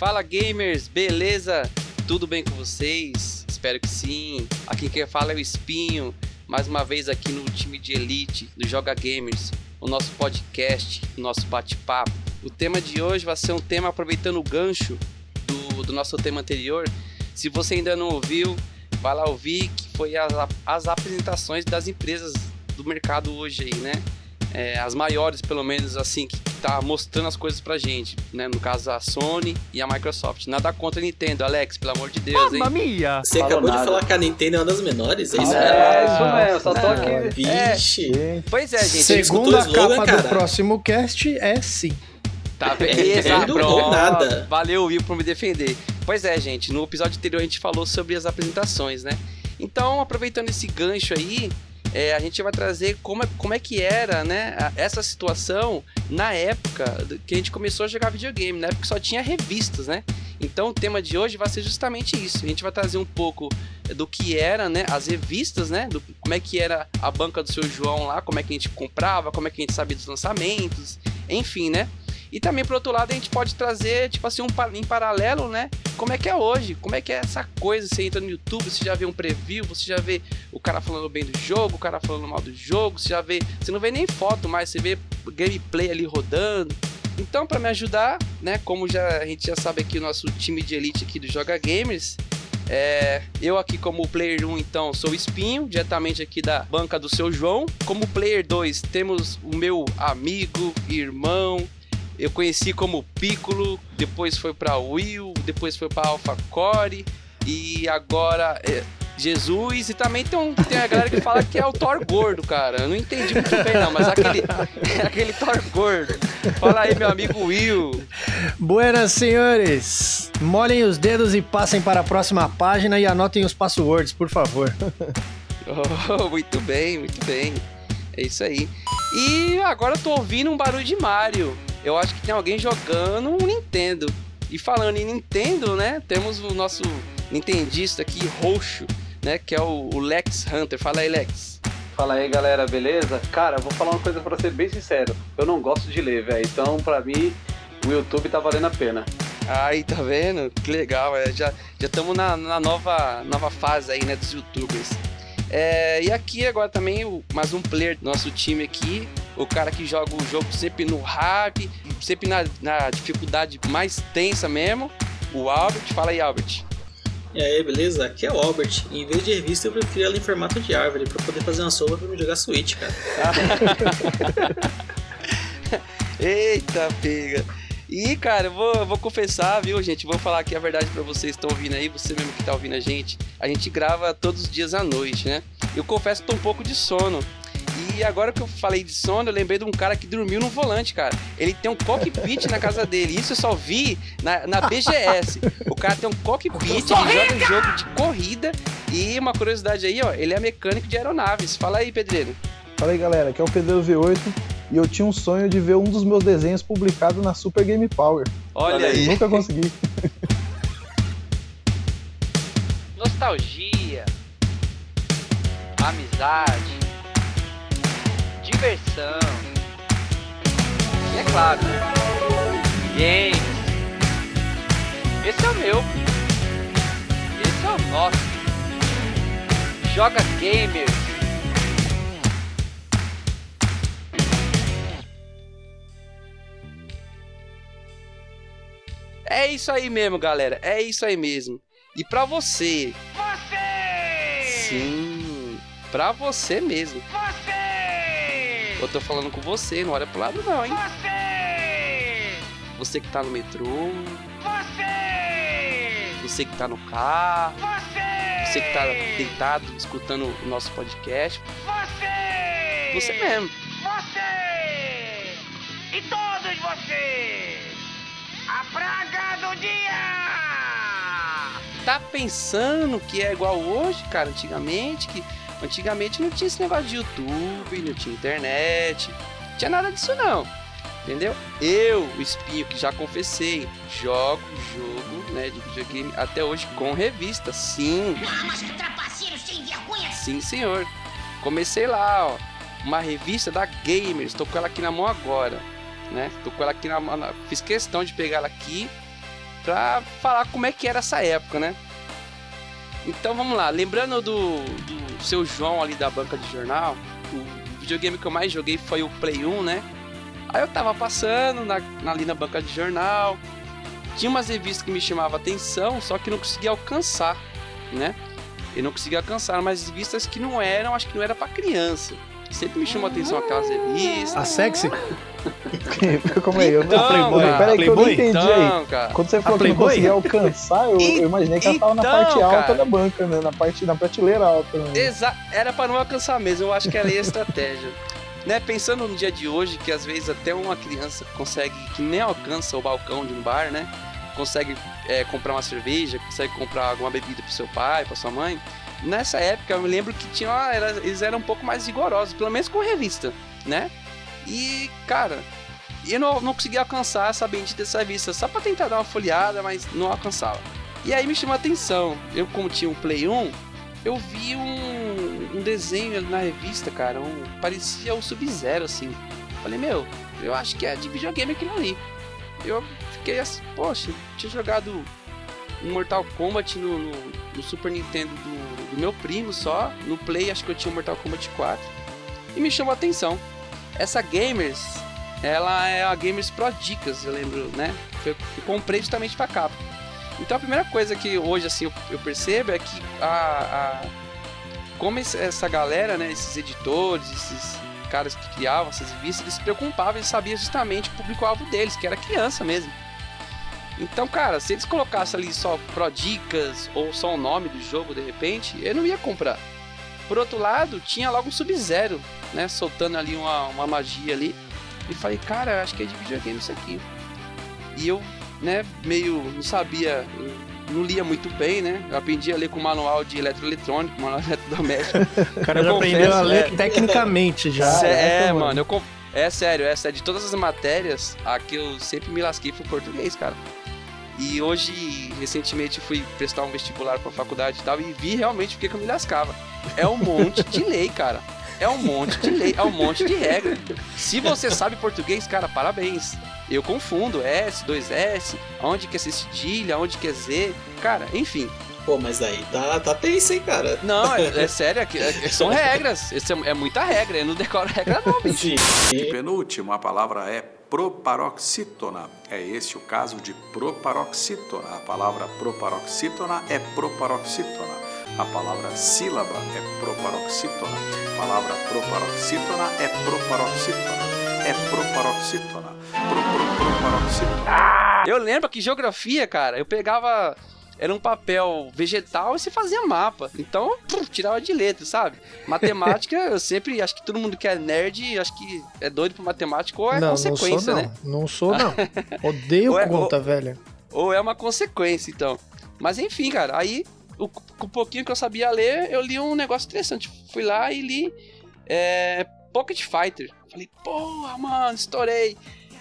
Fala gamers, beleza? Tudo bem com vocês? Espero que sim. Aqui quem fala é o Espinho, mais uma vez aqui no time de elite do Joga Gamers, o nosso podcast, o nosso bate-papo. O tema de hoje vai ser um tema aproveitando o gancho do, do nosso tema anterior. Se você ainda não ouviu, vai lá ouvir que foi as, as apresentações das empresas do mercado hoje aí, né? É, as maiores, pelo menos, assim, que tá mostrando as coisas pra gente, né? No caso, a Sony e a Microsoft. Nada contra a Nintendo, Alex, pelo amor de Deus, Mamma hein? mia! Você acabou nada. de falar que a Nintendo é uma das menores? É isso É, mesmo? é isso mesmo, só tô Não, aqui. Vixe. Pois é, gente. Segunda slogan, capa cara? do próximo cast é sim. Tá vendo? Exato, ou pronto. nada. Valeu, Will, por me defender. Pois é, gente, no episódio anterior a gente falou sobre as apresentações, né? Então, aproveitando esse gancho aí, é, a gente vai trazer como é, como é que era, né, essa situação na época que a gente começou a jogar videogame, na época que só tinha revistas, né? Então, o tema de hoje vai ser justamente isso. A gente vai trazer um pouco do que era, né, as revistas, né, do, como é que era a banca do seu João lá, como é que a gente comprava, como é que a gente sabia dos lançamentos, enfim, né? E também, por outro lado, a gente pode trazer, tipo assim, um, em paralelo, né? Como é que é hoje? Como é que é essa coisa? Você entra no YouTube, você já vê um preview, você já vê o cara falando bem do jogo, o cara falando mal do jogo, você já vê. Você não vê nem foto mais, você vê gameplay ali rodando. Então, para me ajudar, né? Como já, a gente já sabe aqui o nosso time de elite aqui do Joga Gamers. É, eu aqui como player 1, então, sou o Espinho, diretamente aqui da banca do seu João. Como player 2, temos o meu amigo, irmão, eu conheci como Piccolo, depois foi pra Will, depois foi pra Alpha Core e agora é, Jesus e também tem, um, tem a galera que fala que é o Thor gordo, cara. Eu não entendi muito bem não, mas aquele aquele Thor gordo. Fala aí, meu amigo Will. Buenas, senhores! Molhem os dedos e passem para a próxima página e anotem os passwords, por favor. Oh, muito bem, muito bem. É isso aí. E agora eu tô ouvindo um barulho de Mario. Eu acho que tem alguém jogando um Nintendo. E falando em Nintendo, né? Temos o nosso Nintendista aqui, roxo, né? Que é o, o Lex Hunter. Fala aí, Lex. Fala aí, galera, beleza? Cara, eu vou falar uma coisa pra ser bem sincero. Eu não gosto de ler, velho. Então, pra mim, o YouTube tá valendo a pena. Aí, tá vendo? Que legal. é, já estamos na, na nova, nova fase aí, né? Dos youtubers. É, e aqui agora também o- mais um player do nosso time aqui. O cara que joga o jogo sempre no hard, sempre na, na dificuldade mais tensa mesmo. O Albert. Fala aí, Albert. E aí, beleza? Aqui é o Albert. Em vez de revista, eu prefiro ela em formato de árvore pra poder fazer uma sopa pra me jogar Switch, cara. Eita, pega. E, cara, eu vou, eu vou confessar, viu, gente? Vou falar aqui a verdade pra vocês que estão ouvindo aí, você mesmo que tá ouvindo a gente. A gente grava todos os dias à noite, né? Eu confesso que tô um pouco de sono. E agora que eu falei de sono, eu lembrei de um cara que dormiu no volante, cara. Ele tem um cockpit na casa dele. Isso eu só vi na, na BGS. O cara tem um cockpit, ele joga um jogo de corrida. E uma curiosidade aí, ó, ele é mecânico de aeronaves. Fala aí, pedreiro. Fala aí galera, aqui é o Pedro V8 e eu tinha um sonho de ver um dos meus desenhos publicado na Super Game Power. Olha, Olha aí. Nunca consegui. nostalgia, amizade, diversão. E é claro, games. Esse é o meu. Esse é o nosso. Joga Gamers. É isso aí mesmo, galera. É isso aí mesmo. E pra você, Você! sim, pra você mesmo. Você! Eu tô falando com você, não olha pro lado não, hein? Você! Você que tá no metrô, Você! você que tá no carro, Você! você que tá deitado escutando o nosso podcast, Você! você mesmo. Você! E todos vocês! A praga do dia! Tá pensando que é igual hoje, cara, antigamente, que antigamente não tinha esse negócio de YouTube, não tinha internet, não tinha nada disso não. Entendeu? Eu, o espinho que já confessei, jogo jogo, né, de videogame até hoje com revista. Sim, mas que trapaceiro sem vergonha! sim, senhor. Comecei lá, ó, uma revista da Gamers, tô com ela aqui na mão agora, né? Tô com ela aqui na mão, fiz questão de pegar ela aqui pra falar como é que era essa época, né? Então vamos lá, lembrando do, do seu João ali da banca de jornal, o videogame que eu mais joguei foi o Play 1, né? Aí eu tava passando na, ali na banca de jornal, tinha umas revistas que me chamavam atenção, só que não conseguia alcançar, né? Eu não conseguia alcançar umas revistas que não eram, acho que não era pra criança. Sempre me chamou atenção aquelas revistas. A sexy? Como é? Eu não Então, Playboy, Peraí, que eu não Playboy? entendi aí. Então, cara. Quando você falou que não Playboy? conseguia alcançar, eu, eu imaginei que ela tava na Então, parte alta cara. da banca, né? Na, parte, na prateleira alta. Né? Exa era pra não alcançar mesmo, eu acho que era aí a estratégia. né, pensando no dia de hoje, que às vezes até uma criança consegue, que nem alcança o balcão de um bar, né? Consegue é, comprar uma cerveja, consegue comprar alguma bebida pro seu pai, pra sua mãe. Nessa época eu me lembro que tinha, ah, era- eles eram um pouco mais rigorosos, pelo menos com revista, né? E, cara, eu não, não conseguia alcançar essa bendita dessa revista, só pra tentar dar uma folheada, mas não alcançava. E aí me chamou a atenção, eu como tinha um Play 1, eu vi um, um desenho na revista, cara, um, parecia o Sub-Zero, assim. Falei, meu, eu acho que é de videogame aquilo ali. Eu fiquei assim, poxa, tinha jogado um Mortal Kombat no, no, no Super Nintendo do, do meu primo só, no Play acho que eu tinha o Mortal Kombat 4, e me chamou a atenção. Essa Gamers, ela é a Gamers Pro Dicas, eu lembro, né? Eu comprei justamente pra capa. Então a primeira coisa que hoje assim eu, percebo é que a, a- como essa galera, né, esses editores, esses caras que criavam essas revistas, eles se preocupavam, eles sabiam justamente o público-alvo deles, que era criança mesmo. Então, cara, se eles colocassem ali só Pro Dicas ou só o nome do jogo de repente, eu não ia comprar. Por outro lado, tinha logo um Sub-Zero, né, soltando ali uma, uma magia ali. E falei, cara, acho que é de videogame isso aqui. E eu, né, meio não sabia, não lia muito bem, né? Eu aprendi a ler com manual de eletroeletrônico, manual de eletrodoméstico. O cara já Eu aprendeu a ler é. tecnicamente já. Caraca, é, mano. mano, eu é sério, é sério. De todas as matérias, a que eu sempre me lasquei foi português, cara. E hoje, recentemente, fui prestar um vestibular pra faculdade e tal, e vi realmente porque que eu me lascava. É um monte de lei, cara. É um monte de lei, é um monte de regra. Se você sabe português, cara, parabéns. Eu confundo S, 2S, onde que é C cedilha, onde que é Z. Cara, enfim. Pô, mas aí tá, tá tenso, hein, cara? Não, é, é sério, é que- é- são regras. Esse é, é muita regra, eu não decoro regra não, bicho. Sim. Penúltimo, a palavra é proparoxítona. É este o caso de proparoxítona. A palavra proparoxítona é proparoxítona. A palavra sílaba é proparoxítona. A palavra proparoxítona é proparoxítona. É proparoxítona. Pro, pro, proparoxítona. Eu lembro que geografia, cara, eu pegava. Era um papel vegetal e você fazia mapa. Então, pum, tirava de letra, sabe? Matemática, eu sempre. Acho que todo mundo que é nerd, acho que é doido por matemática ou é não, não sou consequência, não. né? Não sou não. Odeio Ué, conta, velho. Ou é uma consequência, então. Mas enfim, cara, aí, o, com o pouquinho que eu sabia ler, eu li um negócio interessante. Fui lá e li é, Pocket Fighter. Falei, porra, mano, estourei.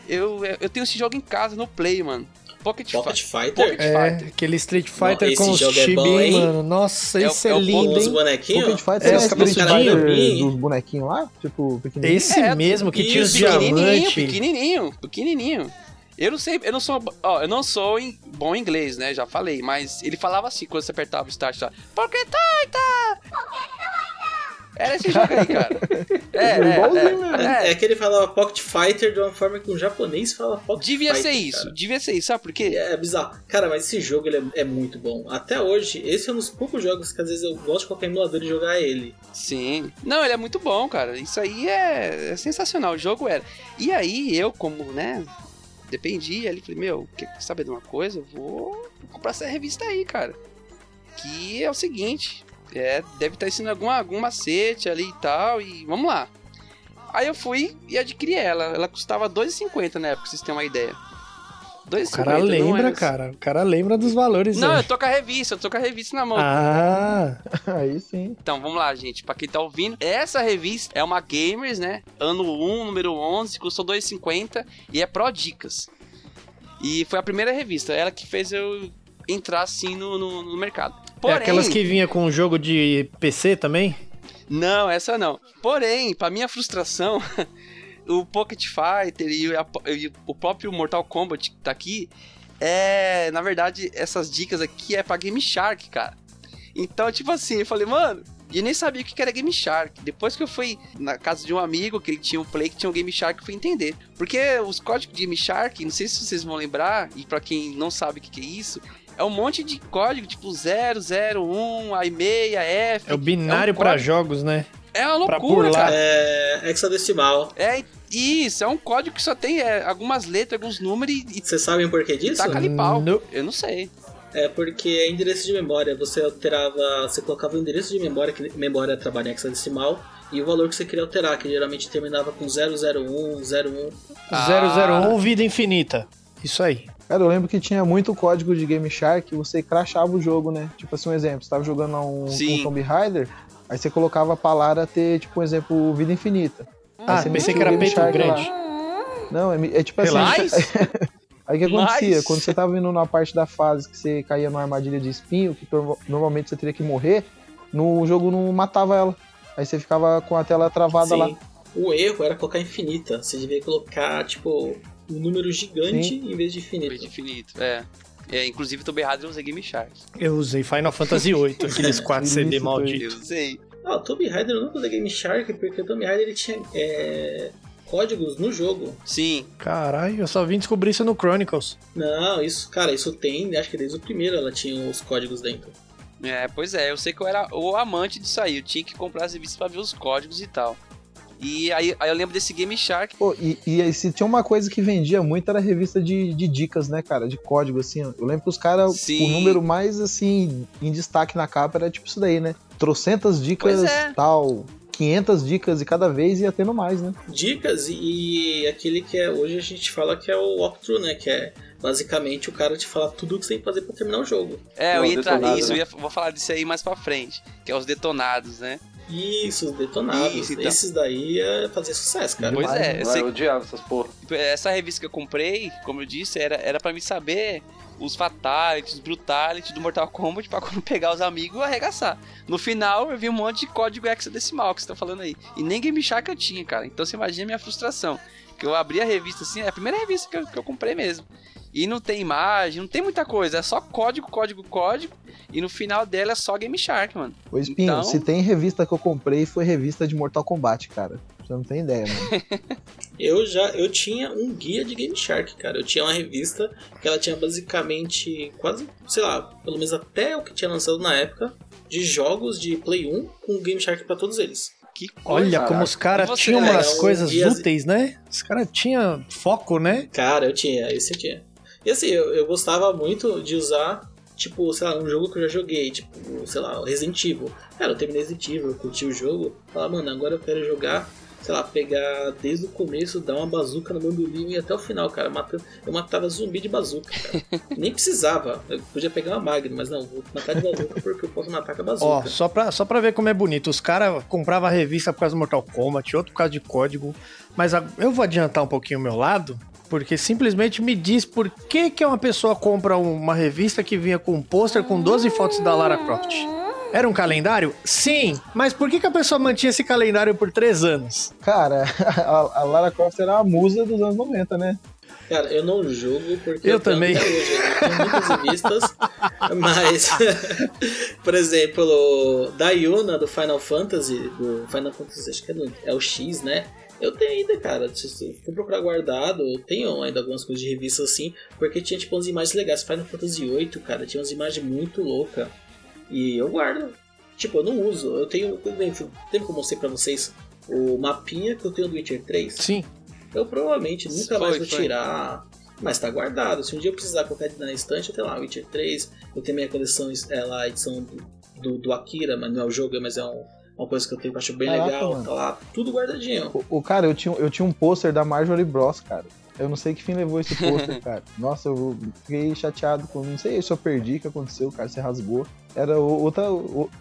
Eu, eu tenho esse jogo em casa, no Play, mano. Pocket, Pocket Fighter. Fighter? Pocket É, Fighter. aquele Street Fighter Esse com os é chibi, hein? mano. Nossa, É esse é é, o lindo, os hein? bonequinhos? Pocket Fighter É, é, os cabeçudinhos. Fighter dos bonequinhos lá? Tipo, pequenininho? Esse É, mesmo que tinha os diamantes. pequenininho, pequenininho. Eu não sei, eu não sou, ó, eu não sou em- bom em inglês, né? Já falei, mas ele falava assim quando você apertava o start lá. Pocket Titan! Era esse jogo aí, cara. É, é, mesmo. é, É que ele falava Pocket Fighter de uma forma que um japonês fala Pocket Devia Fighter. ser isso, cara. devia ser isso, sabe por quê? É bizarro. Cara, mas esse jogo ele é, é muito bom. Até hoje, esse é um dos poucos jogos que às vezes eu gosto de colocar emulador e jogar ele. Sim. Não, ele é muito bom, cara. Isso aí é, é sensacional. O jogo era. E aí, eu, como, né, dependia ali, falei, meu, quer saber de uma coisa? Eu vou comprar essa revista aí, cara. Que é o seguinte. É, deve estar ensinando alguma, algum macete ali e tal. E vamos lá. Aí eu fui e adquiri ela. Ela custava R$2,50 na época, pra vocês terem uma ideia. R$2,50. O cara lembra, cara. O cara lembra dos valores, Não, né? eu tô com a revista, eu tô com a revista na mão. Ah, Aí sim. Então, vamos lá, gente. Pra quem tá ouvindo, essa revista é uma Gamers, né? Ano 1, número 11, custou 2,50 e é Pro Dicas. E foi a primeira revista, ela que fez eu entrar assim no, no, no mercado. Porém, é aquelas que vinha com jogo de PC também? Não, essa não. Porém, pra minha frustração, o Pocket Fighter e, a- e o próprio Mortal Kombat que tá aqui, é, na verdade, essas dicas aqui é pra Game Shark, cara. Então, tipo assim, eu falei, mano, e eu nem sabia o que era Game Shark. Depois que eu fui na casa de um amigo, que ele tinha um Play que tinha um Game Shark, eu fui entender. Porque os códigos de Game Shark, não sei se vocês vão lembrar, e pra quem não sabe o que é isso, é um monte de código, tipo 0, 0, 1, A e meia, F. É o binário um pra código- jogos, né? É uma loucura, cara. É hexadecimal. É isso, é um código que só tem é, algumas letras, alguns números e, Vocês sabem por que disso? taca ali pau. Não. Eu não sei. É porque é endereço de memória. Você alterava, você colocava o endereço de memória, que memória trabalha em hexadecimal, e o valor que você queria alterar, que geralmente terminava com 001, 01. Ah. 001 Vida Infinita. Isso aí. Cara, eu lembro que tinha muito código de Game Shark, você crashava o jogo, né? Tipo assim, um exemplo, você tava jogando lá um, um Tomb Raider, aí você colocava a palavra ter, tipo, um exemplo, vida infinita. Ah, você pensei que era peito Shark grande. lá. Não, é, é tipo assim. Aí o que acontecia? Mas- Quando você tava indo na parte da fase que você caía numa armadilha de espinho, que normalmente você teria que morrer, no jogo não matava ela. Aí você ficava com a tela travada lá. Sim. O erro era colocar infinita. Você devia colocar, tipo, um número gigante em vez de infinito. infinito, é. É, inclusive, Tomb Raider eu usei Game Shark. Eu usei Final Fantasy VIII, aqueles 4 CD malditos. Eu usei. Ah, o Tomb Raider eu nunca usei Game Shark, porque o Tomb Raider ele tinha é, códigos no jogo. Sim. Caralho, eu só vim descobrir isso no Chronicles. Não, isso, cara, isso tem, acho que desde o primeiro ela tinha os códigos dentro. É, pois é, eu sei que eu era o amante disso aí. Eu tinha que comprar as revistas pra ver os códigos e tal. E aí, aí eu lembro desse Game Shark. Pô, e, e aí, se tinha uma coisa que vendia muito era revista de, de dicas, né, cara? De código, assim. ó. Eu lembro que os caras, o número mais, assim, em destaque na capa era tipo isso daí, né? Trocentas dicas, é. tal, 500 dicas e cada vez ia tendo mais, né? Dicas e, aquele que é hoje a gente fala que é o walkthrough, né? Que é basicamente o cara te falar tudo o que você tem que fazer pra terminar o jogo. É, eu ia entrar detonado, nisso, né? eu ia, vou falar disso aí mais pra frente. Que é os detonados, né? Isso, os detonados. Isso, então. Esses daí é fazer sucesso, cara. Pois Demais, é, né? eu Vai, sei eu odiava essas porra. que essa revista que eu comprei, como eu disse, era, era pra me saber os fatalities, os brutalities do Mortal Kombat pra quando pegar os amigos e arregaçar. No final, eu vi um monte de código hexadecimal que você tá falando aí. E nem Game Shark eu tinha, cara. Então você imagina a minha frustração. Que eu abri a revista assim, é a primeira revista que eu, que eu comprei mesmo. E não tem imagem, não tem muita coisa, é só código, código, código. E no final dela é só Game Shark, mano. Ô, Espinho, Então- se tem revista que eu comprei, foi revista de Mortal Kombat, cara. Você não tem ideia, mano. Eu já eu tinha um guia de Game Shark, cara. Eu tinha uma revista que ela tinha basicamente quase, sei lá, pelo menos até o que tinha lançado na época, de jogos de Play 1 com Game Shark pra todos eles. Que coisa. Olha como os caras tinham umas coisas úteis, né? Os caras tinham foco, né? Cara, eu tinha, esse eu tinha. E assim, eu, eu gostava muito de usar, tipo, sei lá, um jogo que eu já joguei, tipo, sei lá, Resident Evil. Cara, eu terminei Resident Evil, eu curti o jogo, falar, mano, agora eu quero jogar, sei lá, pegar desde o começo, dar uma bazuca no bandolim e até o final, cara. Matando, eu matava zumbi de bazuca, cara. Nem precisava, eu podia pegar uma Magnum, mas não, vou matar de bazuca porque eu posso matar com a Ó, bazuca. só pra, só pra ver como é bonito. Os caras compravam a revista por causa do Mortal Kombat, outro por causa de código. Mas a- eu vou adiantar um pouquinho o meu lado, porque simplesmente me diz por que, que uma pessoa compra uma revista que vinha com um pôster com 12 fotos da Lara Croft. Era um calendário? Sim, mas por que, que a pessoa mantinha esse calendário por três anos? Cara, a, a Lara Croft era a musa dos anos 90, né? Cara, eu não julgo porque Eu tenho também. hoje, eu tenho muitas revistas, mas, por exemplo, da Yuna do Final Fantasy, do Final Fantasy, acho que é, do, é o X, né? Eu tenho ainda, cara. Se for procurar guardado, eu tenho ainda algumas coisas de revista assim, porque tinha tipo umas imagens legais. Final Fantasy VIII, cara, tinha umas imagens muito loucas. E eu guardo. Tipo, eu não uso. Eu tenho. Lembra que eu mostrei pra vocês o mapinha que eu tenho do Witcher 3? Sim. Eu provavelmente nunca Foi, mais vou foi. tirar. Mas tá guardado. Se um dia eu precisar colocar ele na estante, eu tenho lá o Witcher 3. Eu tenho minha coleção, é lá, a edição do, do, do Akira, mas não é o jogo, mas é um- uma coisa que eu tenho que eu acho bem Caraca, legal. mano. Tá lá, tudo guardadinho. O, o cara, eu tinha, eu tinha um pôster da Marjorie Bros, cara. Eu não sei que fim levou esse pôster, cara. Nossa, eu fiquei chateado com. Não sei se eu perdi, o que aconteceu, cara. Se rasgou. Era outra,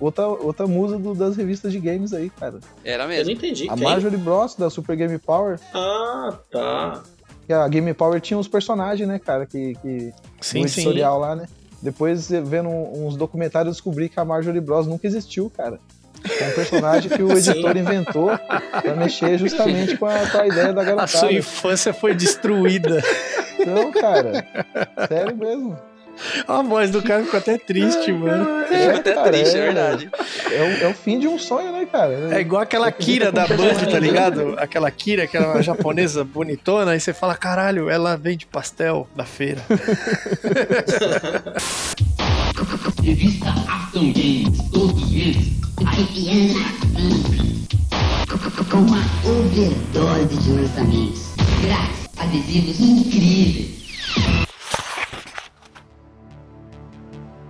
outra, outra musa do- das revistas de games aí, cara. Era Eu mesmo. não entendi. A quem? Marjorie Bros, da Super Game Power. Ah, tá. Que a Game Power tinha uns personagens, né, cara, que, que Sim, no sim. editorial lá, né? Depois, vendo uns documentários, eu descobri que a Marjorie Bros nunca existiu, cara. É um personagem que o Sim. editor inventou pra mexer justamente com a, com a ideia da A sua garotada. infância foi destruída. Então, cara. Sério mesmo. A voz do cara ficou até triste, mano. Fico até cara, triste, é é. verdade. É o, é o fim de um sonho, né, cara? É igual aquela Kira da Band, tá ligado? Aquela Kira, aquela japonesa bonitona, aí você fala, caralho, ela vende pastel da feira. Revista Afton Games, todos os com uma overdose de lançamentos. Grátis, adesivos incríveis.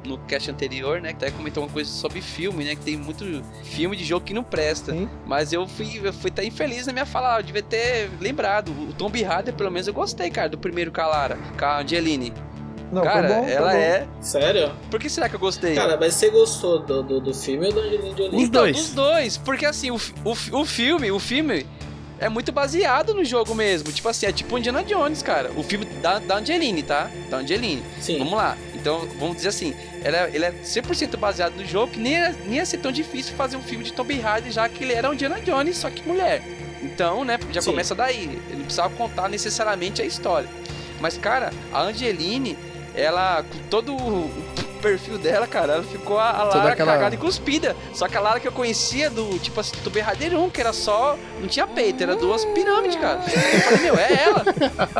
No cast anterior, né, que até comentou uma coisa sobre filme, né, que tem muito filme de jogo que não presta. Sim. Mas eu fui, eu fui até infeliz na minha fala, eu devia ter lembrado. O Tomb Raider, pelo menos, eu gostei, cara, do primeiro com a Lara, com a Angeline. Não, cara, foi bom, foi ela bom. é... Sério? Por que será que eu gostei? Cara, mas você gostou do, do, do filme ou do Angelina Jolie? Os Então, dois. dos dois. Porque assim, o, o, o filme, o filme é muito baseado no jogo mesmo. Tipo assim, é tipo Indiana Jones, cara. O filme da, da Angeline, tá? Da Angeline. Sim. Vamos lá. Então, vamos dizer assim, ele é, ele é 100% baseado no jogo, que nem ia, nem ia ser tão difícil fazer um filme de Tomb Raider, já que ele era um Indiana Jones, só que mulher. Então, né, já Sim. começa daí. Ele não precisava contar necessariamente a história. Mas, cara, a Angeline, ela, com todo o perfil dela, cara, ela ficou a, a Lara aquela- cagada e cuspida. Só que a Lara que eu conhecia do, tipo assim, do Berradeiro 1, que era só. Não tinha peito, era duas pirâmides, cara. Eu falei, meu, é ela.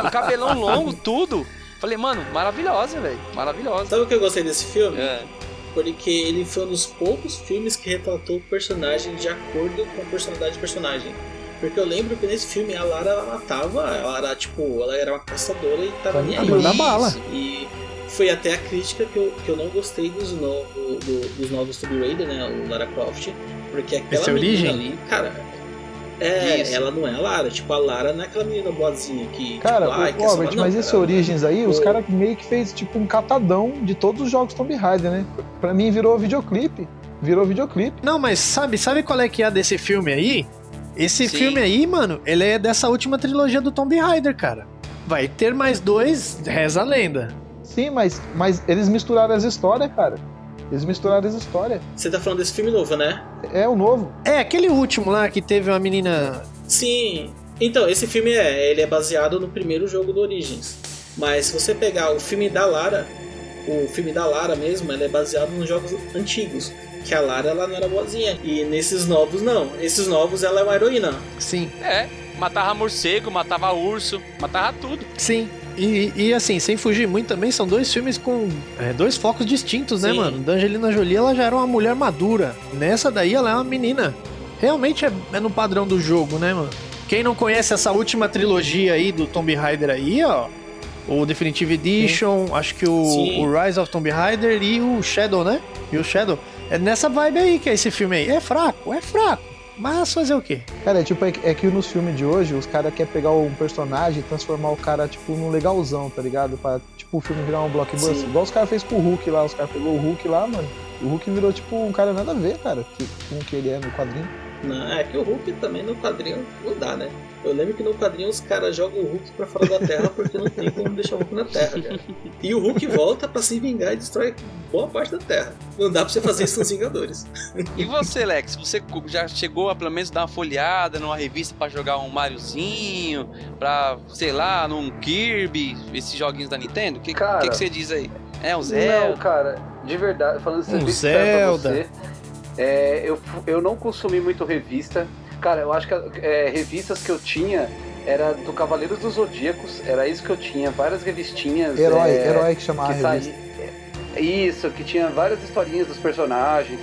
O cabelão longo, tudo. Falei, mano, maravilhosa, velho. Maravilhosa. Sabe o que eu gostei desse filme? É. Porque ele foi um dos poucos filmes que retratou o personagem de acordo com a personalidade do personagem. Porque eu lembro que nesse filme a Lara ela matava, ela era tipo, ela era uma caçadora e tava nem A aí. manda bala. E foi até a crítica que eu, que eu não gostei dos, no, do- dos novos Tomb Raider, né? O Lara Croft. Porque aquela Esse é menina Origem? ali, cara. É, Isso. ela não é a Lara. Tipo, a Lara não é aquela menina boazinha que. Cara, tipo, ai, o salvar. Robert, Não, mas cara, esse Origins aí, os Pô. caras meio que fez tipo um catadão de todos os jogos Tomb Raider, né? Pra mim virou videoclipe. Virou videoclipe. Não, mas sabe, sabe qual é que é desse filme aí? Esse Sim. filme aí, mano, ele é dessa última trilogia do Tomb Raider, cara. Vai ter mais dois, reza a lenda. Sim, mas, mas eles misturaram as histórias, cara. Eles misturaram as histórias. Você tá falando desse filme novo, né? É o novo. É, aquele último lá que teve uma menina. Sim. Então, esse filme é, ele é baseado no primeiro jogo do Origins. Mas se você pegar o filme da Lara, o filme da Lara mesmo, ele é baseado nos jogos antigos. Que a Lara ela não era boazinha. E nesses novos não. Esses novos ela é uma heroína. Sim, É, matava morcego, matava urso, matava tudo. sim. E, e assim, sem fugir muito também, são dois filmes com é, dois focos distintos, né, Sim. mano? Da Angelina Jolie, ela já era uma mulher madura. Nessa daí, ela é uma menina. Realmente é, é no padrão do jogo, né, mano? Quem não conhece essa última trilogia aí do Tomb Raider aí, ó. O Definitive Edition, acho que o, Sim. o Rise of Tomb Raider e o Shadow, né? E o Shadow. É nessa vibe aí que é esse filme aí. É fraco, é fraco. Mas fazer o quê? Cara, é tipo, é, que- é que nos filmes de hoje, os caras querem pegar um personagem e transformar o cara, tipo, num legalzão, tá ligado? Pra, tipo, o filme virar um blockbuster. Sim. Igual os caras fez com o Hulk lá, os caras pegou o Hulk lá, mano. O Hulk virou, tipo, um cara nada a ver, cara, que- com o que ele é no quadrinho. Não, é que o Hulk também no quadrinho não dá, né? Eu lembro que no quadrinho os caras jogam o Hulk pra fora da Terra porque não tem como deixar o Hulk na Terra, cara. E o Hulk volta pra se vingar e destrói boa parte da Terra. Não dá pra você fazer isso nos Vingadores. E você, Lex? Você já chegou a pelo menos dar uma folhada numa revista pra jogar um Mariozinho? Pra, sei lá, num Kirby, esses joguinhos da Nintendo? O que, Cara. que, que você diz aí? É um Não, Zelda? cara, de verdade, falando isso Um bem sincero pra Zelda. você, é, eu, eu não consumi muito revista. Cara, eu acho que é, revistas que eu tinha era do Cavaleiros dos Zodíacos, era isso que eu tinha, várias revistinhas. Herói, é, herói que chamava que a revista. saía- Isso, que tinha várias historinhas dos personagens.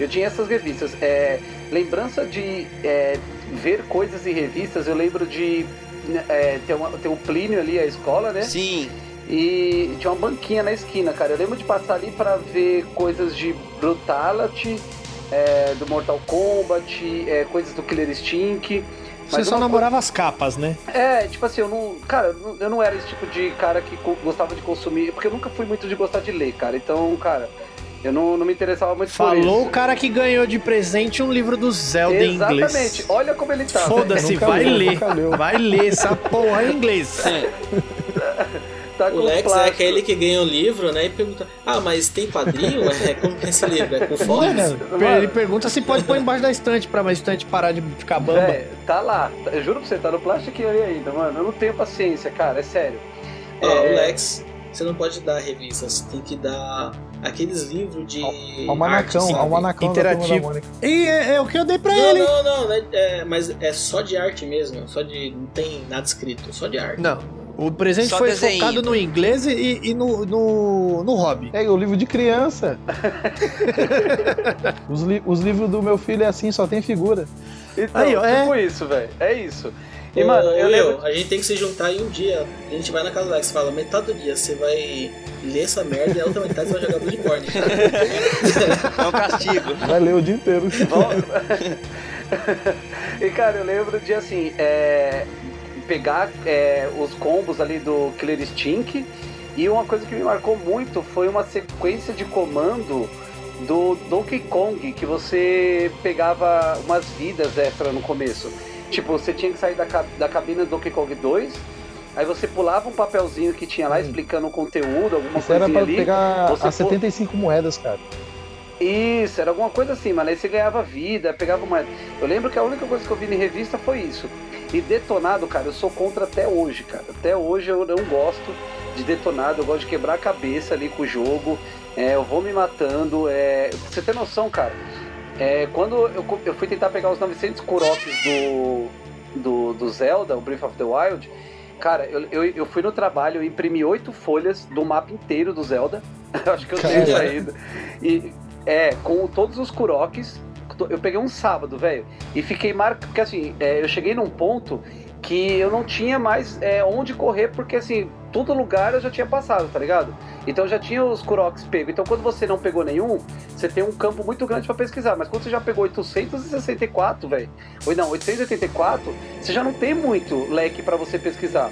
Eu tinha essas revistas. É, lembrança de é, ver coisas em revistas, eu lembro de né, é, ter, uma, ter o Plínio ali, a escola, né? Sim. E tinha uma banquinha na esquina, cara. Eu lembro de passar ali pra ver coisas de Brutality, é, do Mortal Kombat, é, coisas do Killer Instinct. Você só namorava as capas, né? É, tipo assim, eu não. Cara, eu não- era esse tipo de cara que co- gostava de consumir. Porque eu nunca fui muito de gostar de ler, cara. Então, cara, eu não, não me interessava muito por Falou isso. o cara que ganhou de presente um livro do Zelda em inglês. Exatamente, olha como ele tá. Foda-se, vai ler. Vai ler essa porra em inglês. Tá O Lex é plástico. aquele que ganha o livro, né? E pergunta: Ah, mas tem quadrinho? É, como que é esse livro? É com fotos? Mano, ele pergunta se pode pôr embaixo da estante pra a estante parar de ficar bamba. É, tá lá. Eu juro pra você, tá no plástico aí ainda, mano. Eu não tenho paciência, cara, é sério. Ó, É. o Lex, você não pode dar revistas, você tem que dar aqueles livros de. arte, Almanacão, da Interativo. E é, é o que eu dei pra Não, ele. não, não, né, é, mas é só de arte mesmo, só de. não tem nada escrito, só de arte. Não. O presente Só foi desenho. focado no inglês e, e no, no, no hobby. É o livro de criança. os, li- os livros do meu filho é assim, só tem figura. Então, Aí, ó, é. tipo isso, velho. É isso. E, Ô, mano, eu lembro. a gente tem que se juntar em um dia. A gente vai na casa do Lex e fala, metade do dia você vai ler essa merda e a outra metade você vai jogar Bloodborne. É um castigo. Vai ler o dia inteiro. e cara, eu lembro de assim, é, pegar é, os combos ali do Killer Instinct e uma coisa que me marcou muito foi uma sequência de comando do Donkey Kong que você pegava umas vidas extra no começo. Tipo, você tinha que sair da, da cabine do Donkey Kong 2, aí você pulava um papelzinho que tinha lá explicando o conteúdo, alguma Isso era pra ali. pegar as pô- 75 moedas, cara. Isso, era alguma coisa assim, mano. Aí você ganhava vida, pegava moeda. Eu lembro que a única coisa que eu vi em revista foi isso. E detonado, cara, eu sou contra até hoje, cara. Até hoje eu não gosto de detonado, eu gosto de quebrar a cabeça ali com o jogo. É, eu vou me matando. É... Você ter noção, cara, é, quando eu, eu fui tentar pegar os 900 Kuroks do, do, do Zelda, o Breath of the Wild, cara, eu, eu, eu fui no trabalho, eu imprimi oito folhas do mapa inteiro do Zelda. Acho que eu tenho ainda. E, é, com todos os Kuroks. Eu peguei um sábado, velho, e fiquei marcado. Porque assim, é, eu cheguei num ponto que eu não tinha mais é, onde correr, porque assim, todo lugar eu já tinha passado, tá ligado? Então já tinha os Kuroks pego. Então quando você não pegou nenhum, você tem um campo muito grande pra pesquisar. Mas quando você já pegou 864, velho, ou não, 884, você já não tem muito leque pra você pesquisar.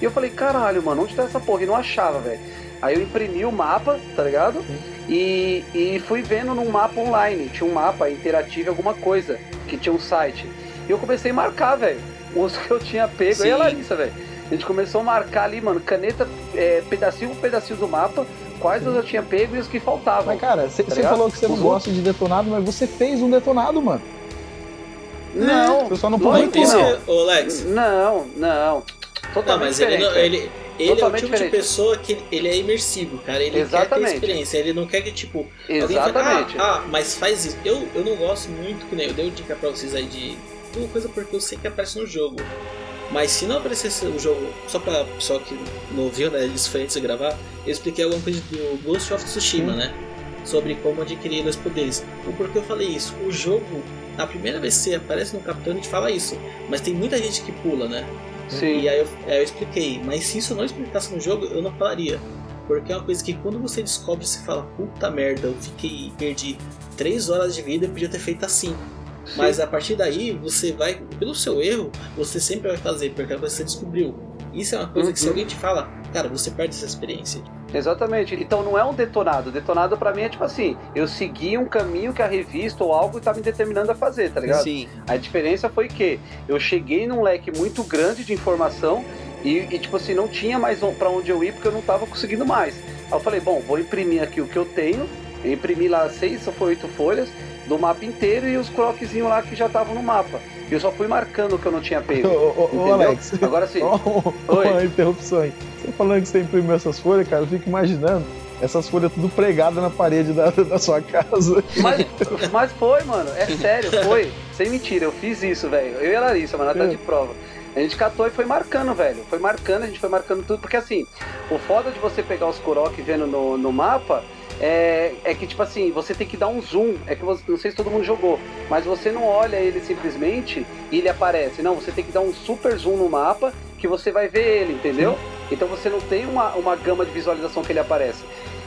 E eu falei, caralho, mano, onde tá essa porra? E não achava, velho. Aí eu imprimi o mapa, tá ligado? E, e fui vendo num mapa online. Tinha um mapa interativo, alguma coisa, que tinha um site. E eu comecei a marcar, velho, os que eu tinha pego. E a Sim. Larissa, velho. A gente começou a marcar ali, mano, caneta, é, pedacinho por pedacinho do mapa, quais eu já tinha pego e os que faltavam. Mas, cara, você Tá falou que você não Os gosta de detonado, mas você fez um detonado, mano. não, Você só não que Isso, ô Lex. não, não. Não, Totalmente mas ele, não, velho. Ele, ele é o Totalmente tipo diferente. de pessoa que ele é imersivo, cara. Ele quer Exatamente. ter experiência. Ele não quer que, tipo, alguém fale, Exatamente. ah, ah, mas faz isso. Eu, eu não gosto muito, que nem eu dei dica pra vocês aí de uma coisa porque eu sei que aparece no jogo. Mas se não aparecesse o jogo, só pra pessoal que não viu, né, eles foi antes de gravar, eu expliquei alguma coisa do Ghost of Tsushima, né? Sobre como adquirir os poderes. O porquê eu falei isso? O jogo, na primeira vez que você aparece no Capitão, a gente fala isso. Mas tem muita gente que pula, né? Sim. E aí eu, aí eu expliquei, mas se isso não explicasse no jogo, eu não falaria. Porque é uma coisa que quando você descobre, você fala, puta merda, eu fiquei, perdi 3 horas de vida e podia ter feito assim. Mas a partir daí, você vai, pelo seu erro, você sempre vai fazer, porque é você descobriu. Isso é uma coisa que se Uhum. alguém te fala, cara, você perde essa experiência. Exatamente. Então não é um detonado. Detonado pra mim é tipo assim, eu segui um caminho que a revista ou algo tá me determinando a fazer, tá ligado? Sim. A diferença foi que eu cheguei num leque muito grande de informação e, e, tipo assim, não tinha mais pra onde eu ir porque eu não tava conseguindo mais. Aí eu falei, bom, vou imprimir aqui o que eu tenho. Eu imprimi lá seis ou foi oito folhas do mapa inteiro e os croquezinhos lá que já estavam no mapa. E eu só fui marcando o que eu não tinha Ô, pego. ô, ô, Entendeu? Alex, Agora sim. ó, Oi. uma interrupção aí. Você falando que você imprimiu essas folhas, cara, eu fico imaginando essas folhas tudo pregadas na parede da, da sua casa. Mas, mas foi, mano. É sério, foi. Sem mentira, eu fiz isso, velho. Eu e a Larissa, mano, ela tá de prova. A gente catou e foi marcando, velho. Foi marcando, a gente foi marcando tudo. Porque assim, o foda de você pegar os Kurok vendo no, no mapa é, é que, tipo assim, você tem que dar um zoom. É que você, não sei se todo mundo jogou, mas você não olha ele simplesmente e ele aparece. Não, você tem que dar um super zoom no mapa que você vai ver ele, entendeu? Então você não tem uma, uma gama de visualização que ele aparece.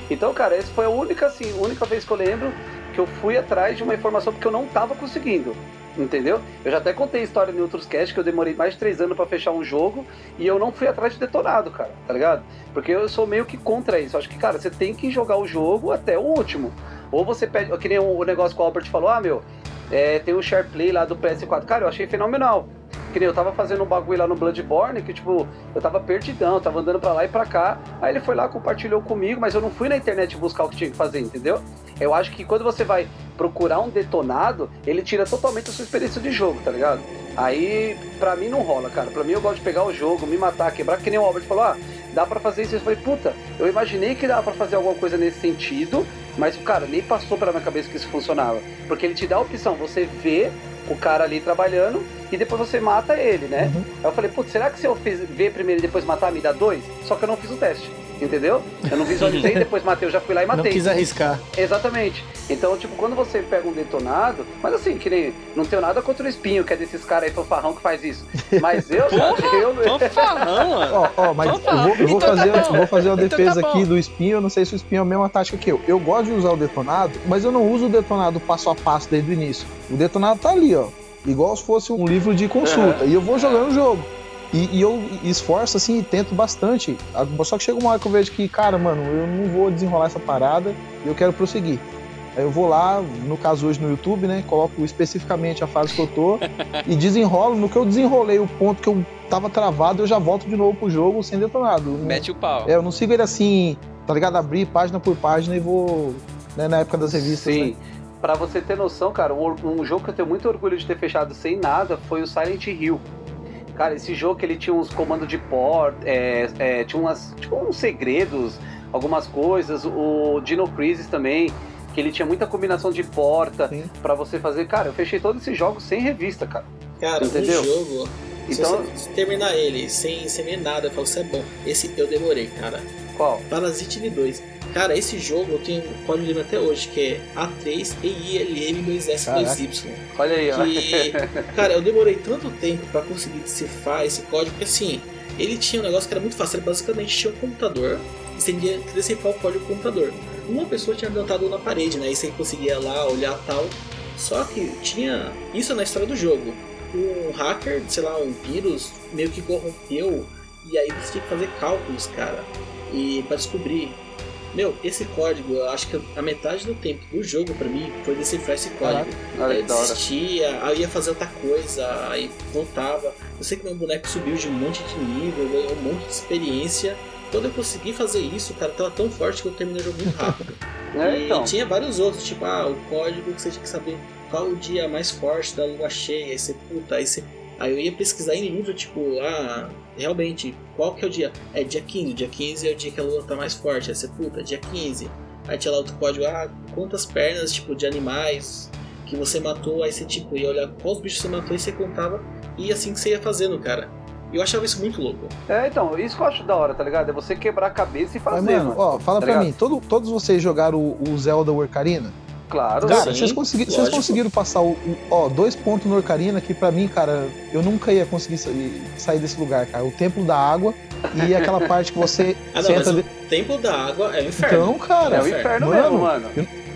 Então, cara, essa foi a única, assim, única vez que eu lembro que eu fui atrás de uma informação porque eu não tava conseguindo. Entendeu? Eu já até contei história em outros casts que eu demorei mais de três anos pra fechar um jogo e eu não fui atrás de detonado, cara, tá ligado? Porque eu sou meio que contra isso. Eu acho que, cara, você tem que jogar o jogo até o último. Ou você pede, que nem o negócio que o Albert falou, ah, meu, é, tem o share play lá do PS4. Cara, eu achei fenomenal. Que nem eu tava fazendo um bagulho lá no Bloodborne, que tipo, eu tava perdidão, tava andando pra lá e pra cá. Aí ele foi lá, compartilhou comigo, mas eu não fui na internet buscar o que tinha que fazer, entendeu? Eu acho que quando você vai procurar um detonado, ele tira totalmente a sua experiência de jogo, tá ligado? Aí, pra mim não rola, cara. Pra mim eu gosto de pegar o jogo, me matar, quebrar, que nem o Albert falou, ah, dá pra fazer isso. Eu falei, puta, eu imaginei que dava pra fazer alguma coisa nesse sentido, mas, cara, nem passou pela minha cabeça que isso funcionava. Porque ele te dá a opção, você vê o cara ali trabalhando e depois você mata ele, né? Uhum. Aí eu falei, putz, será que se eu fiz, ver primeiro e depois matar, me dá dois? Só que eu não fiz o teste. Entendeu? Eu não visualizei, depois matei, eu já fui lá e Não matei. quis arriscar. Exatamente. Então, tipo, quando você pega um detonado, mas assim, que nem. Não tenho nada contra o espinho, que é desses caras aí fanfarrão que faz isso. Mas eu, eu, Fanfarrão, mano. Ó, ó, mas eu vou, eu vou Então tá fazer, eu vou fazer uma Então defesa tá aqui do espinho. Eu não sei se o espinho é a mesma tática que eu. Eu gosto de usar o detonado, mas eu não uso o detonado passo a passo desde o início. O detonado tá ali, ó. Igual se fosse um livro de consulta. E eu vou jogando o jogo. E, e eu esforço assim e tento bastante. Só que chega uma hora que eu vejo que, cara, mano, eu não vou desenrolar essa parada e eu quero prosseguir. Aí eu vou lá, no caso hoje no YouTube, né? Coloco especificamente a fase que eu tô e desenrolo. No que eu desenrolei o ponto que eu tava travado, eu já volto de novo pro jogo sem detonado. Mete o pau. é, eu não sigo ele assim, tá ligado? Abrir página por página e vou. né, na época das revistas. Sim. Né? Pra você ter noção, cara, um, um jogo que eu tenho muito orgulho de ter fechado sem nada foi o Silent Hill. Cara, esse jogo que ele tinha uns comandos de porta, é, é, tinha umas, tipo, uns segredos, algumas coisas. O Dino Crisis também, que ele tinha muita combinação de porta pra você fazer. Cara, eu fechei todos esses jogos sem revista, cara. Cara, Entendeu? jogo, Então, se você terminar ele sem, sem ver nada, eu falo, isso é bom. Esse eu demorei, cara. Qual? Parasite V2. Cara, esse jogo eu tenho código lembro até hoje, que é A3EILM2S2Y. Olha aí, ó. Que, cara, eu demorei tanto tempo pra conseguir decifrar esse código, porque assim, ele tinha um negócio que era muito fácil, ele basicamente tinha um computador, e você tinha que decifrar o código do computador. Uma pessoa tinha plantado na parede, né, e você conseguia lá olhar tal, só que tinha isso na história do jogo. Um hacker, sei lá, um vírus, meio que corrompeu, e aí você tinha que fazer cálculos, cara, e para descobrir. Meu, esse código, eu acho que a metade do tempo do jogo pra mim foi decifrar esse código. Olha Aí hora. desistia, aí ia fazer outra coisa, aí voltava. Eu sei que meu boneco subiu de um monte de nível, ganhou um monte de experiência. Quando eu consegui fazer isso, cara, tava tão forte que eu terminei o jogo muito rápido. É, e então. tinha vários outros, tipo, ah, o código que você tinha que saber qual o dia mais forte da lua cheia, aí você, puta, aí você. Aí eu ia pesquisar em livro, tipo, ah, realmente, qual que é o dia? É dia 15, dia 15 é o dia que a lua tá mais forte, aí você, puta, dia 15. Aí tinha lá outro código, ah, quantas pernas, tipo, de animais que você matou, aí você, tipo, ia olhar quais bichos você matou e você contava, e assim que você ia fazendo, cara. E eu achava isso muito louco. É, então, isso que eu acho da hora, tá ligado? É você quebrar a cabeça e Mas, fazer, mano, mano. ó, fala Tá pra ligado? mim, todo- todos vocês jogaram o, o Zelda Ocarina? Claro, Cara, sim, vocês, consegui- vocês conseguiram passar o, o- ó, dois pontos no Ocarina que pra mim, cara, eu nunca ia conseguir sair, desse lugar, cara. O Templo da Água e aquela parte que você, Ah, não, mas entra o de... Templo da Água é o inferno. Então, cara, é o inferno Mano, mesmo, mano.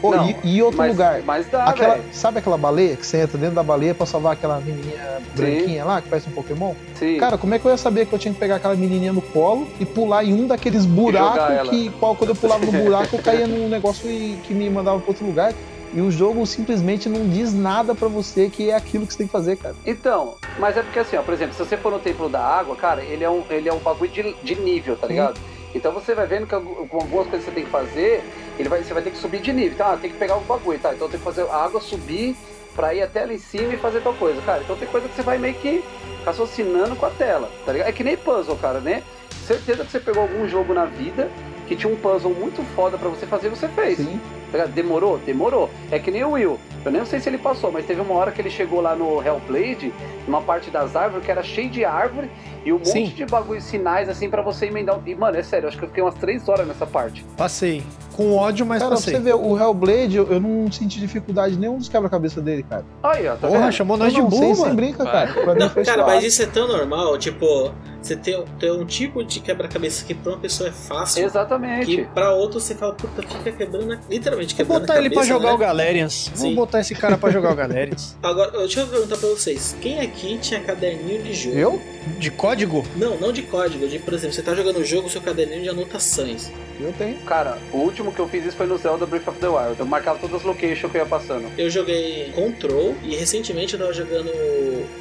Não, e, e outro mas, lugar, Mas dá, aquela, sabe aquela baleia que você entra dentro da baleia pra salvar aquela menininha branquinha lá, que parece um Pokémon? Sim. Cara, como é que eu ia saber que eu tinha que pegar aquela menininha no colo e pular em um daqueles buracos que, qual, quando eu pulava no buraco, eu caía num negócio e, que me mandava pra outro lugar. E o jogo simplesmente não diz nada pra você que é aquilo que você tem que fazer, cara. Então, mas é porque assim, ó, por exemplo, se você for no Templo da Água, cara, ele é um, ele é um bagulho de, de nível, tá Sim. ligado? Então você vai vendo que algumas coisas que você tem que fazer, ele vai, você vai ter que subir de nível. Então, ah, tem que pegar o bagulho, tá? Então tem que fazer a água subir pra ir até lá em cima e fazer tal coisa, cara. Então tem coisa que você vai meio que raciocinando com a tela, tá ligado? É que nem puzzle, cara, né? Certeza que você pegou algum jogo na vida que tinha um puzzle muito foda pra você fazer e você fez. Sim. Tá ligado? Demorou? Demorou. É que nem o Will. Eu nem sei se ele passou, mas teve uma hora que ele chegou lá no Hellblade, numa parte das árvores que era cheio de árvore e um Sim. monte de bagulho, sinais assim pra você emendar. E, mano, é sério, acho que eu fiquei umas três horas nessa parte. Passei. Com ódio, mas Cara, pra passei. você ver, o Hellblade, eu, eu não senti dificuldade nenhum dos quebra-cabeça dele, cara. Aí, ó, tá Porra, vendo? chamou nós de não, burro, sem, sem brinca, Vai. cara. Pra Não, cara, suave. mas isso é tão normal, tipo, você tem, tem um tipo de quebra-cabeça que pra uma pessoa é fácil, que Exatamente. pra outra você fala, puta, fica quebrando, a- literalmente Vou quebrando botar a ele cabeça, pra jogar né? o Galerians. Vou Sim. botar esse cara pra jogar o Galerians. Agora, deixa eu perguntar pra vocês, quem aqui tinha caderninho de jogo? Eu? De código? Não, não de código, de, por exemplo, você tá jogando o jogo, seu caderninho de anotações. Eu tenho. Cara, o último que eu fiz isso foi no Zelda Breath of the Wild. Eu marcava todas as locations que eu ia passando. Eu joguei Control e recentemente eu tava jogando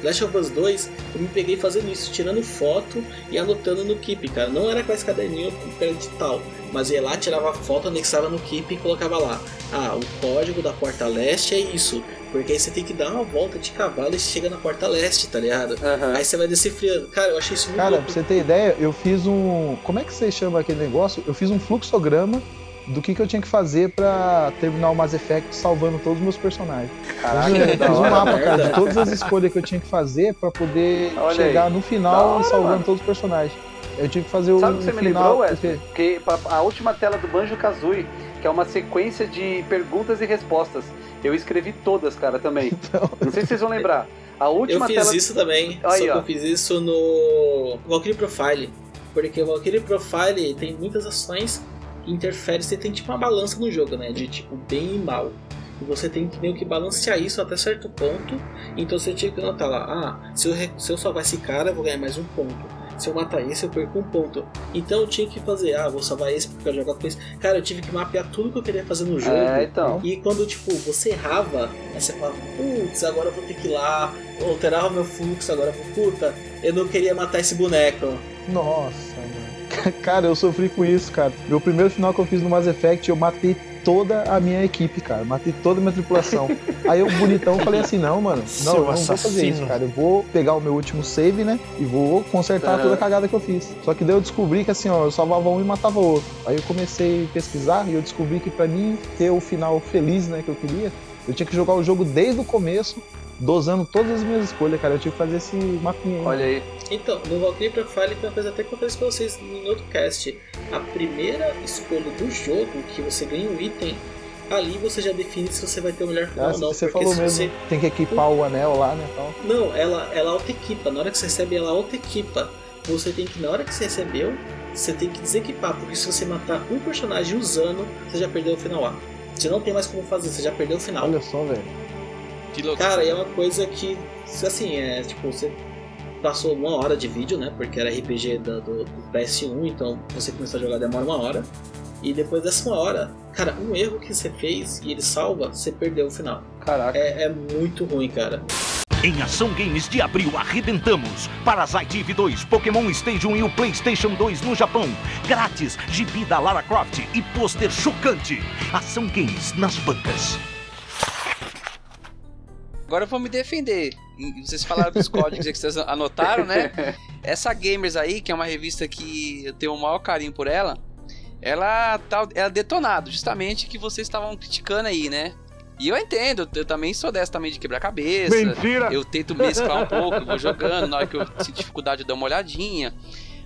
Last of Us 2. Eu me peguei fazendo isso, tirando foto e anotando no Keep, cara. Não era com esse caderninho digital, Mas ia lá, tirava a foto, anexava no Keep e colocava lá. Ah, o código da porta leste é isso. Porque aí você tem que dar uma volta de cavalo e chega na porta leste, tá ligado? Aham. Aí você vai decifrando. Cara, eu achei isso muito Cara, louco. pra você ter ideia, eu fiz um. Como é que você chama aquele negócio? Eu fiz um fluxograma do que, que eu tinha que fazer pra terminar o Mass Effect salvando todos os meus personagens. Caraca, eu que fiz um mapa, cara, de todas as escolhas que eu tinha que fazer pra poder Olha chegar aí. no final hora, e salvando mano. todos os personagens. Eu tive que fazer o, Sabe o que você me final. lembrou, Wesley? porque- Porque pa- a última tela do Banjo Kazooie, que é uma sequência de perguntas e respostas. Eu escrevi todas, cara, também. Não sei se vocês vão lembrar. A Eu última fiz tela. isso também, Aí, só que ó. eu fiz isso no Valkyrie Profile. Porque o Valkyrie Profile tem muitas ações que interferem, você tem tipo uma balança no jogo, né? De tipo bem e mal. E você tem que meio que balancear isso até certo ponto. Então você tinha que notar lá, ah, se eu, se eu salvar esse cara, eu vou ganhar mais um ponto. Se eu matar esse, eu perco um ponto. Então eu tinha que fazer, ah, vou salvar esse porque eu quero jogar com esse. Cara, eu tive que mapear tudo que eu queria fazer no jogo. É, então. E quando, tipo, você errava, aí você falava, putz, agora eu vou ter que ir lá, alterava meu fluxo, agora eu vou, puta, eu não queria matar esse boneco. Nossa, mano. Cara, eu sofri com isso, cara. Meu primeiro final que eu fiz no Mass Effect, eu matei toda a minha equipe, cara. Matei toda a minha tripulação. Aí eu, bonitão, falei assim: não, mano, não, Seu eu não vou fazer assassino. isso, cara. Eu vou pegar o meu último save, né? E vou consertar toda a cagada que eu fiz. Só que daí eu descobri que assim, ó, eu salvava um e matava o outro. Aí eu comecei a pesquisar e eu descobri que pra mim ter o final feliz, né, que eu queria, eu tinha que jogar o jogo desde o começo. Dosando todas as minhas escolhas, cara. Eu tive que fazer esse mapinha aí. Olha aí. Então, no Valkyrie Profile tem uma coisa até que eu falei pra vocês em outro cast. A primeira escolha do jogo, que você ganha um item, ali você já define se você vai ter o melhor final Ah, ou não. você falou se mesmo, você tem que equipar o anel lá, né, tal. Não, ela, ela auto-equipa. Na hora que você recebe, ela auto-equipa. Você tem que, na hora que você recebeu, você tem que desequipar. Porque se você matar um personagem usando, você já perdeu o final A. Você não tem mais como fazer, você já perdeu o final. Olha só, velho. Que louco. Cara, e é uma coisa que, assim, é tipo, você passou uma hora de vídeo, né? Porque era RPG do, do PS1, então você começou a jogar demora uma hora. E depois dessa uma hora, cara, um erro que você fez e ele salva, você perdeu o final. Caraca. É, é muito ruim, cara. Em Ação Games de abril arrebentamos. Parasite Eve 2, Pokémon Stage 1 e o PlayStation 2 no Japão. Grátis, gibi da Lara Croft e pôster chocante. Ação Games nas bancas. Agora eu vou me defender. Vocês falaram dos códigos aí que vocês anotaram, né? Essa Gamers aí, que é uma revista que eu tenho o maior carinho por ela, ela tá ela é detonado, justamente que vocês estavam criticando aí, né? E eu entendo, eu também sou dessa também de quebrar cabeça. Mentira! Eu tento mesclar um pouco, eu vou jogando, na hora que eu sinto dificuldade eu dou uma olhadinha.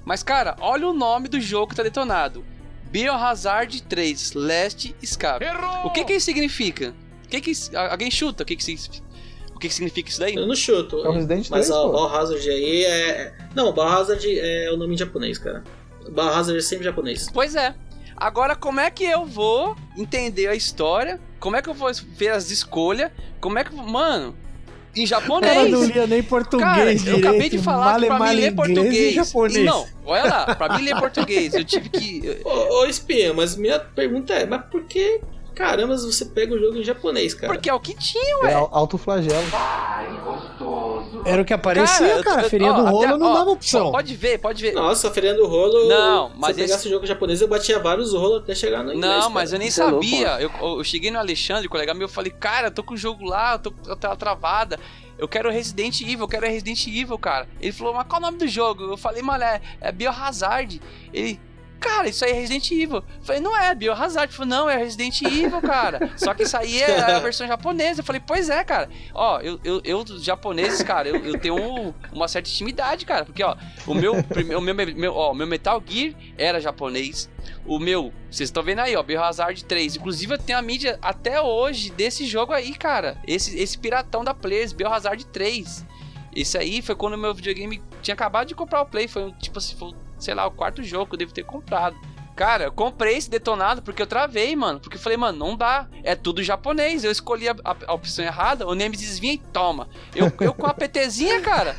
Mas, cara, olha o nome do jogo que tá detonado. Biohazard 3 Last Escape. O que que isso significa? O que que isso- Alguém chuta o que que significa? O que que significa isso daí? Eu não chuto. É o Resident Mas 3, ó, o. Biohazard aí é. Não, o Biohazard é o nome em japonês, cara. Biohazard é sempre japonês. Pois é. Agora, como é que eu vou entender a história? Como é que eu vou ver as escolhas? Como é que. Mano, em O cara não japonês. lia nem português Cara, direito. eu acabei de falar que pra mim male, ler male português. e japonês. E não, olha lá, pra mim ler português, eu tive que. Ô, ô espinha, mas minha pergunta é, mas por que caramba você pega o jogo em japonês, cara? Porque é o que tinha, É ué. al- alto flagelo. Era o que aparecia, cara. eu- eu- Feirinha ó, do rolo até- não ó, dava opção. Pode ver, pode ver. Nossa, feriando o rolo. Não, mas Se eu pegasse esse- o jogo japonês, eu batia vários rolos até chegar no inglês. Não, cara. mas eu nem Isso é louco, sabia. eu, eu cheguei no Alexandre, colega meu, eu falei, cara, eu tô com o jogo lá, eu tô com a tela travada. Eu quero Resident Evil, eu quero Resident Evil, cara. Ele falou, mas qual o nome do jogo? Eu falei, mano, é, é Biohazard. Ele, cara, isso aí é Resident Evil. Eu falei, não é, Biohazard. Falou, não, é Resident Evil, cara. Só que isso aí é a versão japonesa. Eu falei, pois é, cara. Ó, eu, eu, eu dos japoneses, cara, eu, eu tenho uma certa intimidade, cara. Porque, ó, o meu, o meu, meu, ó, meu Metal Gear era japonês. O meu, vocês estão vendo aí, ó, Biohazard 3. Inclusive, eu tenho a mídia até hoje desse jogo aí, cara. Esse, esse piratão da Players, Biohazard 3. Esse aí foi quando o meu videogame tinha acabado de comprar o Play. Foi, tipo assim, foi, sei lá, o quarto jogo que eu devo ter comprado. Cara, eu comprei esse detonado porque eu travei, mano. Porque eu falei, mano, não dá. É tudo japonês. Eu escolhi a, a- a opção errada, o Nemesis vinha e toma. Eu, eu com a PTzinha, cara.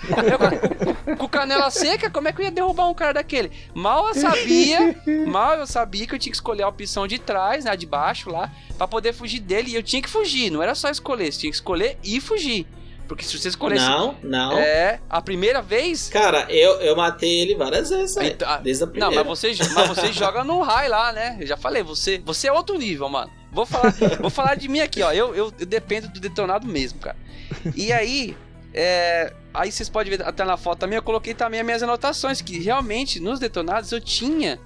Eu com, canela seca, como é que eu ia derrubar um cara daquele? Mal eu sabia, mal eu sabia que eu tinha que escolher a opção de trás, né, de baixo lá, pra poder fugir dele. E eu tinha que fugir, não era só escolher, você tinha que escolher e fugir. Porque se você escolhesse. Não, não. É, a primeira vez. Cara, eu, eu matei ele várias vezes. Então, Desde a Não, primeira. mas você, mas você joga no high lá, né? Eu já falei, você, você é outro nível, mano. Vou falar, vou falar de mim aqui, ó. Eu, eu, eu dependo do detonado mesmo, cara. E aí, é, aí vocês podem ver até na foto também, eu coloquei também as minhas anotações, que realmente nos detonados eu tinha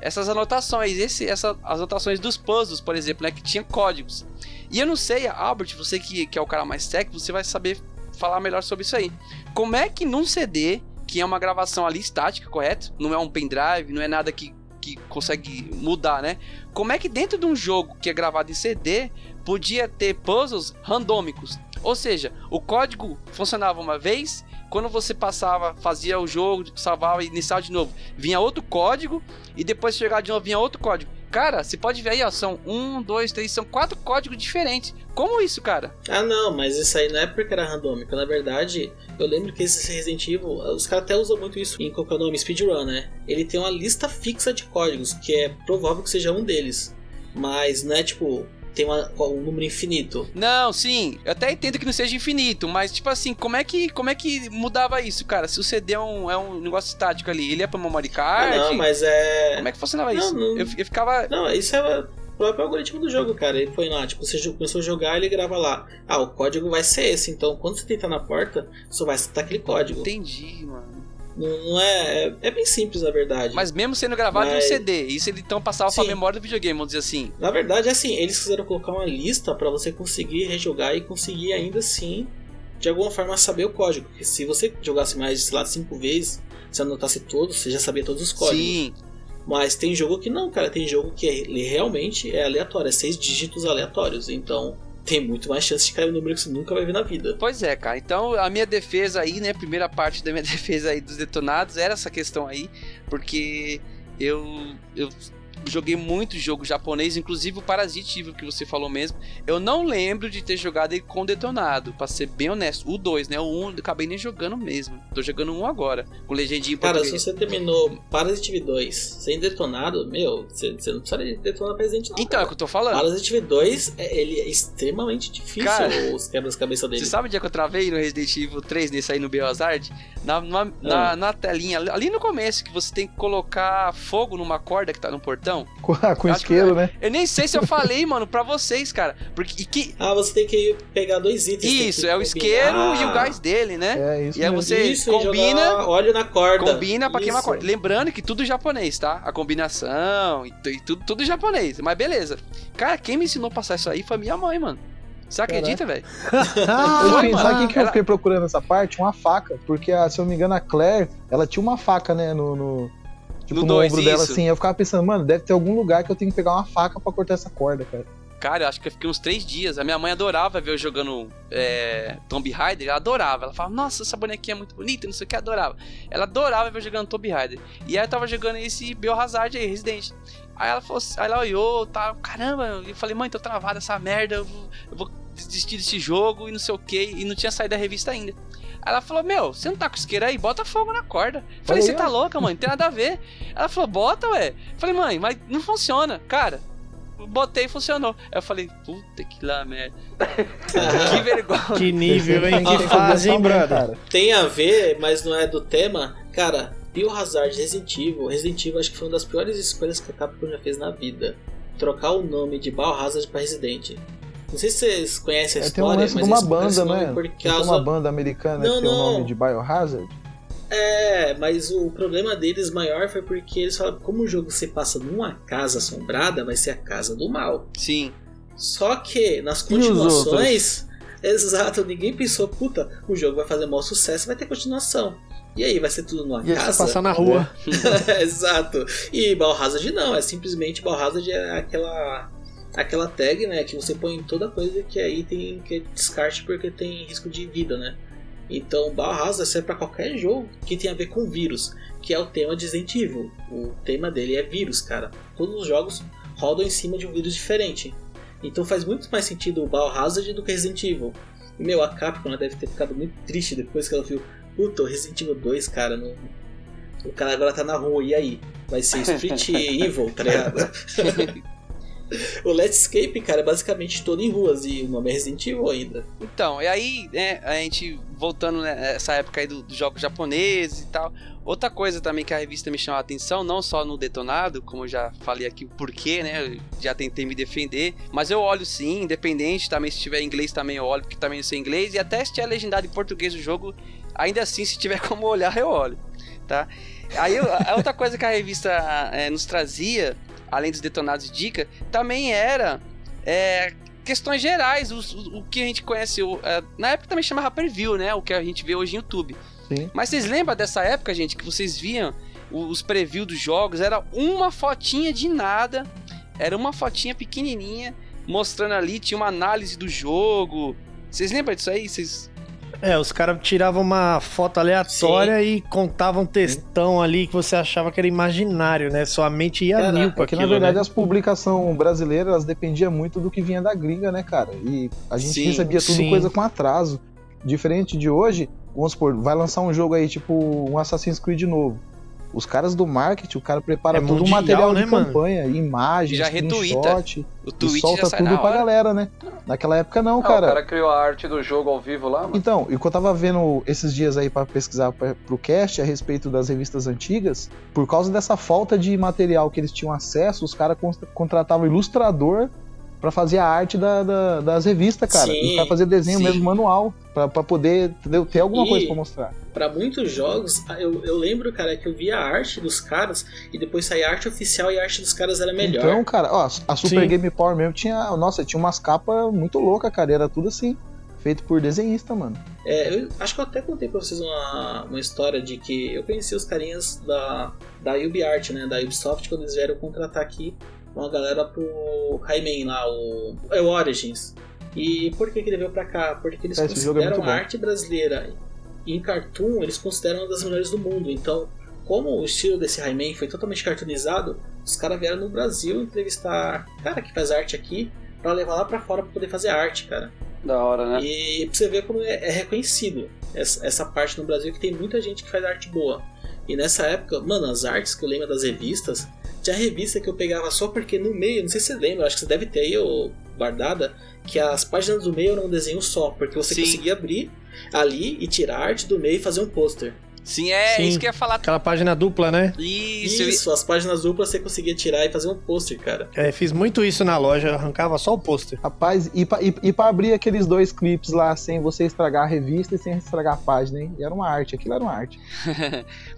essas anotações, esse, essa, as anotações dos puzzles, por exemplo, né, que tinha códigos. E eu não sei, Albert, você que, que é o cara mais técnico, você vai saber falar melhor sobre isso aí. Como é que num CD, que é uma gravação ali estática, correto? Não é um pendrive, não é nada que, que consegue mudar, né? Como é que dentro de um jogo que é gravado em CD podia ter puzzles randômicos? Ou seja, o código funcionava uma vez, quando você passava, fazia o jogo, salvava e iniciava de novo, vinha outro código e depois chegar de novo vinha outro código. Cara, você pode ver aí, ó, são um, dois, três, são quatro códigos diferentes. Como isso, cara? Ah, não, mas isso aí não é porque era randômico. Na verdade, eu lembro que esse Resident Evil, os caras até usam muito isso em qual que é nome? Speedrun, né? Ele tem uma lista fixa de códigos, que é provável que seja um deles. Mas não é tipo, tem uma- um número infinito. Não, sim, eu até entendo que não seja infinito, mas tipo assim, como é que, como é que mudava isso, cara? Se o CD é um, é um negócio estático ali, ele ia pra memory Ah, card? não, mas é. Como é que funcionava Não, isso? não. Eu, eu ficava. Não, isso é o próprio algoritmo do jogo, cara. Ele põe lá, tipo, você começou a jogar, ele grava lá. Ah, o código vai ser esse. Então, quando você tentar na porta, só vai citar aquele código. Entendi, mano. Não, não é, é. é bem simples, na verdade. Mas mesmo sendo gravado em um Mas- CD, isso ele então passava pra Sim. memória do videogame, vamos dizer assim. Na verdade, é assim, eles quiseram colocar uma lista pra você conseguir rejogar e conseguir ainda assim, de alguma forma, saber o código. Porque se você jogasse mais, sei lá, cinco vezes, se anotasse todos, você já sabia todos os códigos. Sim. Mas tem jogo que não, cara. Tem jogo que é- realmente é aleatório, é seis dígitos aleatórios. Então tem muito mais chance de cair um número que você nunca vai ver na vida. Pois é, cara. Então, a minha defesa aí, né? A primeira parte da minha defesa aí dos detonados era essa questão aí, porque eu, eu joguei muito jogo japonês, inclusive o Parasite Evil que você falou mesmo. Eu não lembro de ter jogado ele com detonado, pra ser bem honesto. O 2, né? O 1 um, eu acabei nem jogando mesmo. Tô jogando um agora, com legendinha em Cara, se você terminou Parasitive 2 sem detonado, meu, você, você não precisa de detonar Resident não. Então, é o que eu tô falando. Parasitive 2, é- ele é extremamente difícil, Cara, os quebras-cabeça dele. Você sabe o dia que eu travei no Resident Evil 3 nesse aí no Biohazard? Na, numa- na, Ah. na telinha, ali no começo, que você tem que colocar fogo numa corda que tá no portão. Com, com Acho que isqueiro, é. né? Eu nem sei se eu falei, mano, pra vocês, cara. Porque e que. Ah, você tem que pegar dois itens. Isso, é o combinar. isqueiro e o gás dele, né? É isso E aí mesmo. você Isso, combina. óleo na corda. Combina pra queimar a Isso. corda. Lembrando que tudo japonês, tá? A combinação e, e tudo, tudo japonês. Mas beleza. Cara, quem me ensinou a passar isso aí foi minha mãe, mano. Você acredita, velho? Sabe o que, que eu fiquei procurando nessa parte? Uma faca. Porque, ah, se eu não me engano, a Claire, ela tinha uma faca, né? No. no tipo, No no, dois, ombro dela, isso. assim. Eu ficava pensando, mano, deve ter algum lugar que eu tenho que pegar uma faca pra cortar essa corda, cara. Cara, eu acho que eu fiquei uns três dias. A minha mãe adorava ver eu jogando é, Tomb Raider. Ela adorava. Ela falava, nossa, essa bonequinha é muito bonita, não sei o que, adorava. Ela adorava ver eu jogando Tomb Raider. E aí eu tava jogando esse Biohazard aí, Resident. Aí ela falou, aí ela olhou, tá, caramba. Eu falei, mãe, tô travada essa merda, eu vou, eu vou desistir desse jogo e não sei o que. E não tinha saído da revista ainda. Ela falou, meu, você não tá com isqueiro aí? Bota fogo na corda. Eu Falei, você tá ó. louca, mãe? Não tem nada a ver. Ela falou, bota, ué. Eu Falei, mãe, mas não funciona. Cara, botei e funcionou. Aí eu falei, puta que lá, merda. que vergonha. Que nível, hein? Que fase, hein, brother? Tem a ver, mas não é do tema. Cara, Biohazard, Resident Evil. Resident Evil acho que foi uma das piores escolhas que a Capcom já fez na vida. Trocar o nome de Biohazard pra Resident. Não sei se vocês conhecem a É, tem um história, lance de mas uma banda, né? Por Tem causa... uma banda americana Não, que tem o não. nome de Biohazard. É, mas o problema deles maior foi porque eles falaram como o jogo se passa numa casa assombrada, vai ser a casa do mal. Sim. Só que nas E continuações, exato, ninguém pensou, puta, o jogo vai fazer maior sucesso, vai ter continuação. E aí, vai ser tudo numa se casa? passar na rua. Exato. E Biohazard não, é simplesmente Biohazard é aquela aquela tag, né, que você põe em toda coisa que é item que é descarte porque tem risco de vida, né? Então, Biohazard serve para qualquer jogo que tenha a ver com vírus, que é o tema de Resident Evil. O tema dele é vírus, cara. Todos os jogos rodam em cima de um vírus diferente. Então faz muito mais sentido o Biohazard do que Resident Evil. E, meu, a Capcom deve ter ficado muito triste depois que ela viu, puta, o Resident Evil 2, cara, não... o cara agora tá na rua, e aí? Vai ser Street Evil, tá ligado? O Let's Escape, cara, é basicamente todo em ruas e o nome é Resident Evil ainda. Então, e aí, né, a gente voltando nessa época aí dos do jogos japoneses e tal. Outra coisa também que a revista me chamou a atenção, não só no Detonado, como eu já falei aqui o porquê, né? Eu já tentei me defender, mas eu olho sim, independente, também se tiver inglês também eu olho, porque também eu sei inglês, e até se tiver legendado em português o jogo, ainda assim, se tiver como olhar, eu olho, tá? Aí a outra coisa que a revista é, nos trazia, além dos detonados de dica, também era é, questões gerais, o, o, o, que a gente conhece, o, é, na época também chamava preview, né? O que a gente vê hoje em YouTube. Sim. Mas vocês lembram dessa época, gente, que vocês viam os previews dos jogos? Era uma fotinha de nada, era uma fotinha pequenininha, mostrando ali, tinha uma análise do jogo. Vocês lembram disso aí? Vocês... É, os caras tiravam uma foto aleatória Sim. e contavam um textão ali que você achava que era imaginário, né? Sua mente ia cara, mil com porque aquilo, na verdade né? as publicações brasileiras elas dependiam muito do que vinha da gringa, né, cara? E a gente Sim, recebia tudo sim. coisa com atraso. Diferente de hoje, vamos supor, vai lançar um jogo aí, tipo um Assassin's Creed novo. Os caras do marketing, o cara prepara É todo um material né, de mano? campanha, imagens, Já retuita. screenshot, O e tweet solta já sai tudo pra galera, né? Naquela época não, Ah, cara. O cara criou a arte do jogo ao vivo lá, mano. Então, e o que eu tava vendo esses dias aí pra pesquisar pra, pro cast a respeito das revistas antigas, por causa dessa falta de material que eles tinham acesso, os caras con- contratavam ilustrador pra fazer a arte da- da- das revistas, cara. Sim, os caras faziam desenho sim. mesmo manual, pra, pra poder entendeu? ter alguma E- coisa pra mostrar. Pra muitos jogos, eu, eu lembro, cara, que eu via a arte dos caras e depois saía a arte oficial e a arte dos caras era melhor. Então, cara, ó, a Super Sim. Game Power mesmo tinha. Nossa, tinha umas capas muito loucas, cara. Era tudo assim. Feito por desenhista, mano. É, eu acho que eu até contei pra vocês uma, uma história de que eu conheci os carinhas da, da UbiArt, né? Da Ubisoft, quando eles vieram contratar aqui uma galera pro Rayman lá, o, é o Origins. E por que, que ele veio pra cá? Porque eles É, esse é consideram muito a arte brasileira em cartoon, eles consideram uma das melhores do mundo. Então, como o estilo desse Rayman foi totalmente cartoonizado, os caras vieram no Brasil entrevistar cara que faz arte aqui pra levar lá pra fora pra poder fazer arte, cara. Da hora, né? E pra você ver como é, é reconhecido essa, essa parte no Brasil que tem muita gente que faz arte boa. E nessa época, mano, as artes que eu lembro das revistas, tinha revista que eu pegava só porque no meio, não sei se você lembra, acho que você deve ter aí ô, guardada, que as páginas do meio eram um desenho só, porque você Sim. conseguia abrir ali e tirar a arte do meio e fazer um pôster. Sim, é Sim. isso que eu ia falar. Aquela página dupla, né? Isso, Isso, as páginas duplas você conseguia tirar e fazer um pôster, cara. É, fiz muito isso na loja, arrancava só o pôster. Rapaz, e pra, e, e pra abrir aqueles dois clipes lá sem você estragar a revista e sem estragar a página, hein? E era uma arte, aquilo era uma arte.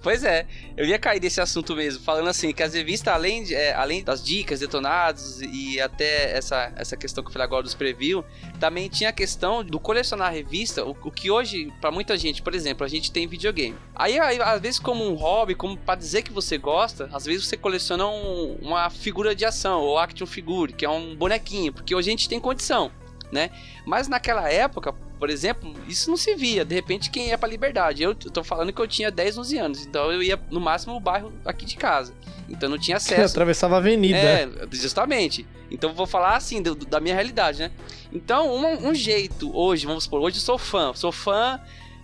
Pois é, eu ia cair desse assunto mesmo, falando assim, que as revistas, além, de- é, além das dicas, detonados e até essa, essa questão que eu falei agora dos preview, também tinha a questão do colecionar revista, o, o que hoje, pra muita gente, por exemplo, a gente tem videogame. Aí, aí, às vezes, como um hobby, como pra dizer que você gosta, às vezes você coleciona um- uma figura de ação, ou action figure, que é um bonequinho, porque hoje a gente tem condição, né? Mas naquela época, por exemplo, isso não se via. De repente, quem ia pra liberdade? Eu, tô falando que eu tinha 10, 11 anos, então eu ia no máximo no bairro aqui de casa. Então não tinha Você acesso. atravessava a avenida. É, justamente. Então eu vou falar assim, do- da minha realidade, né? Então, um, um jeito hoje, vamos supor, hoje eu sou fã, sou fã.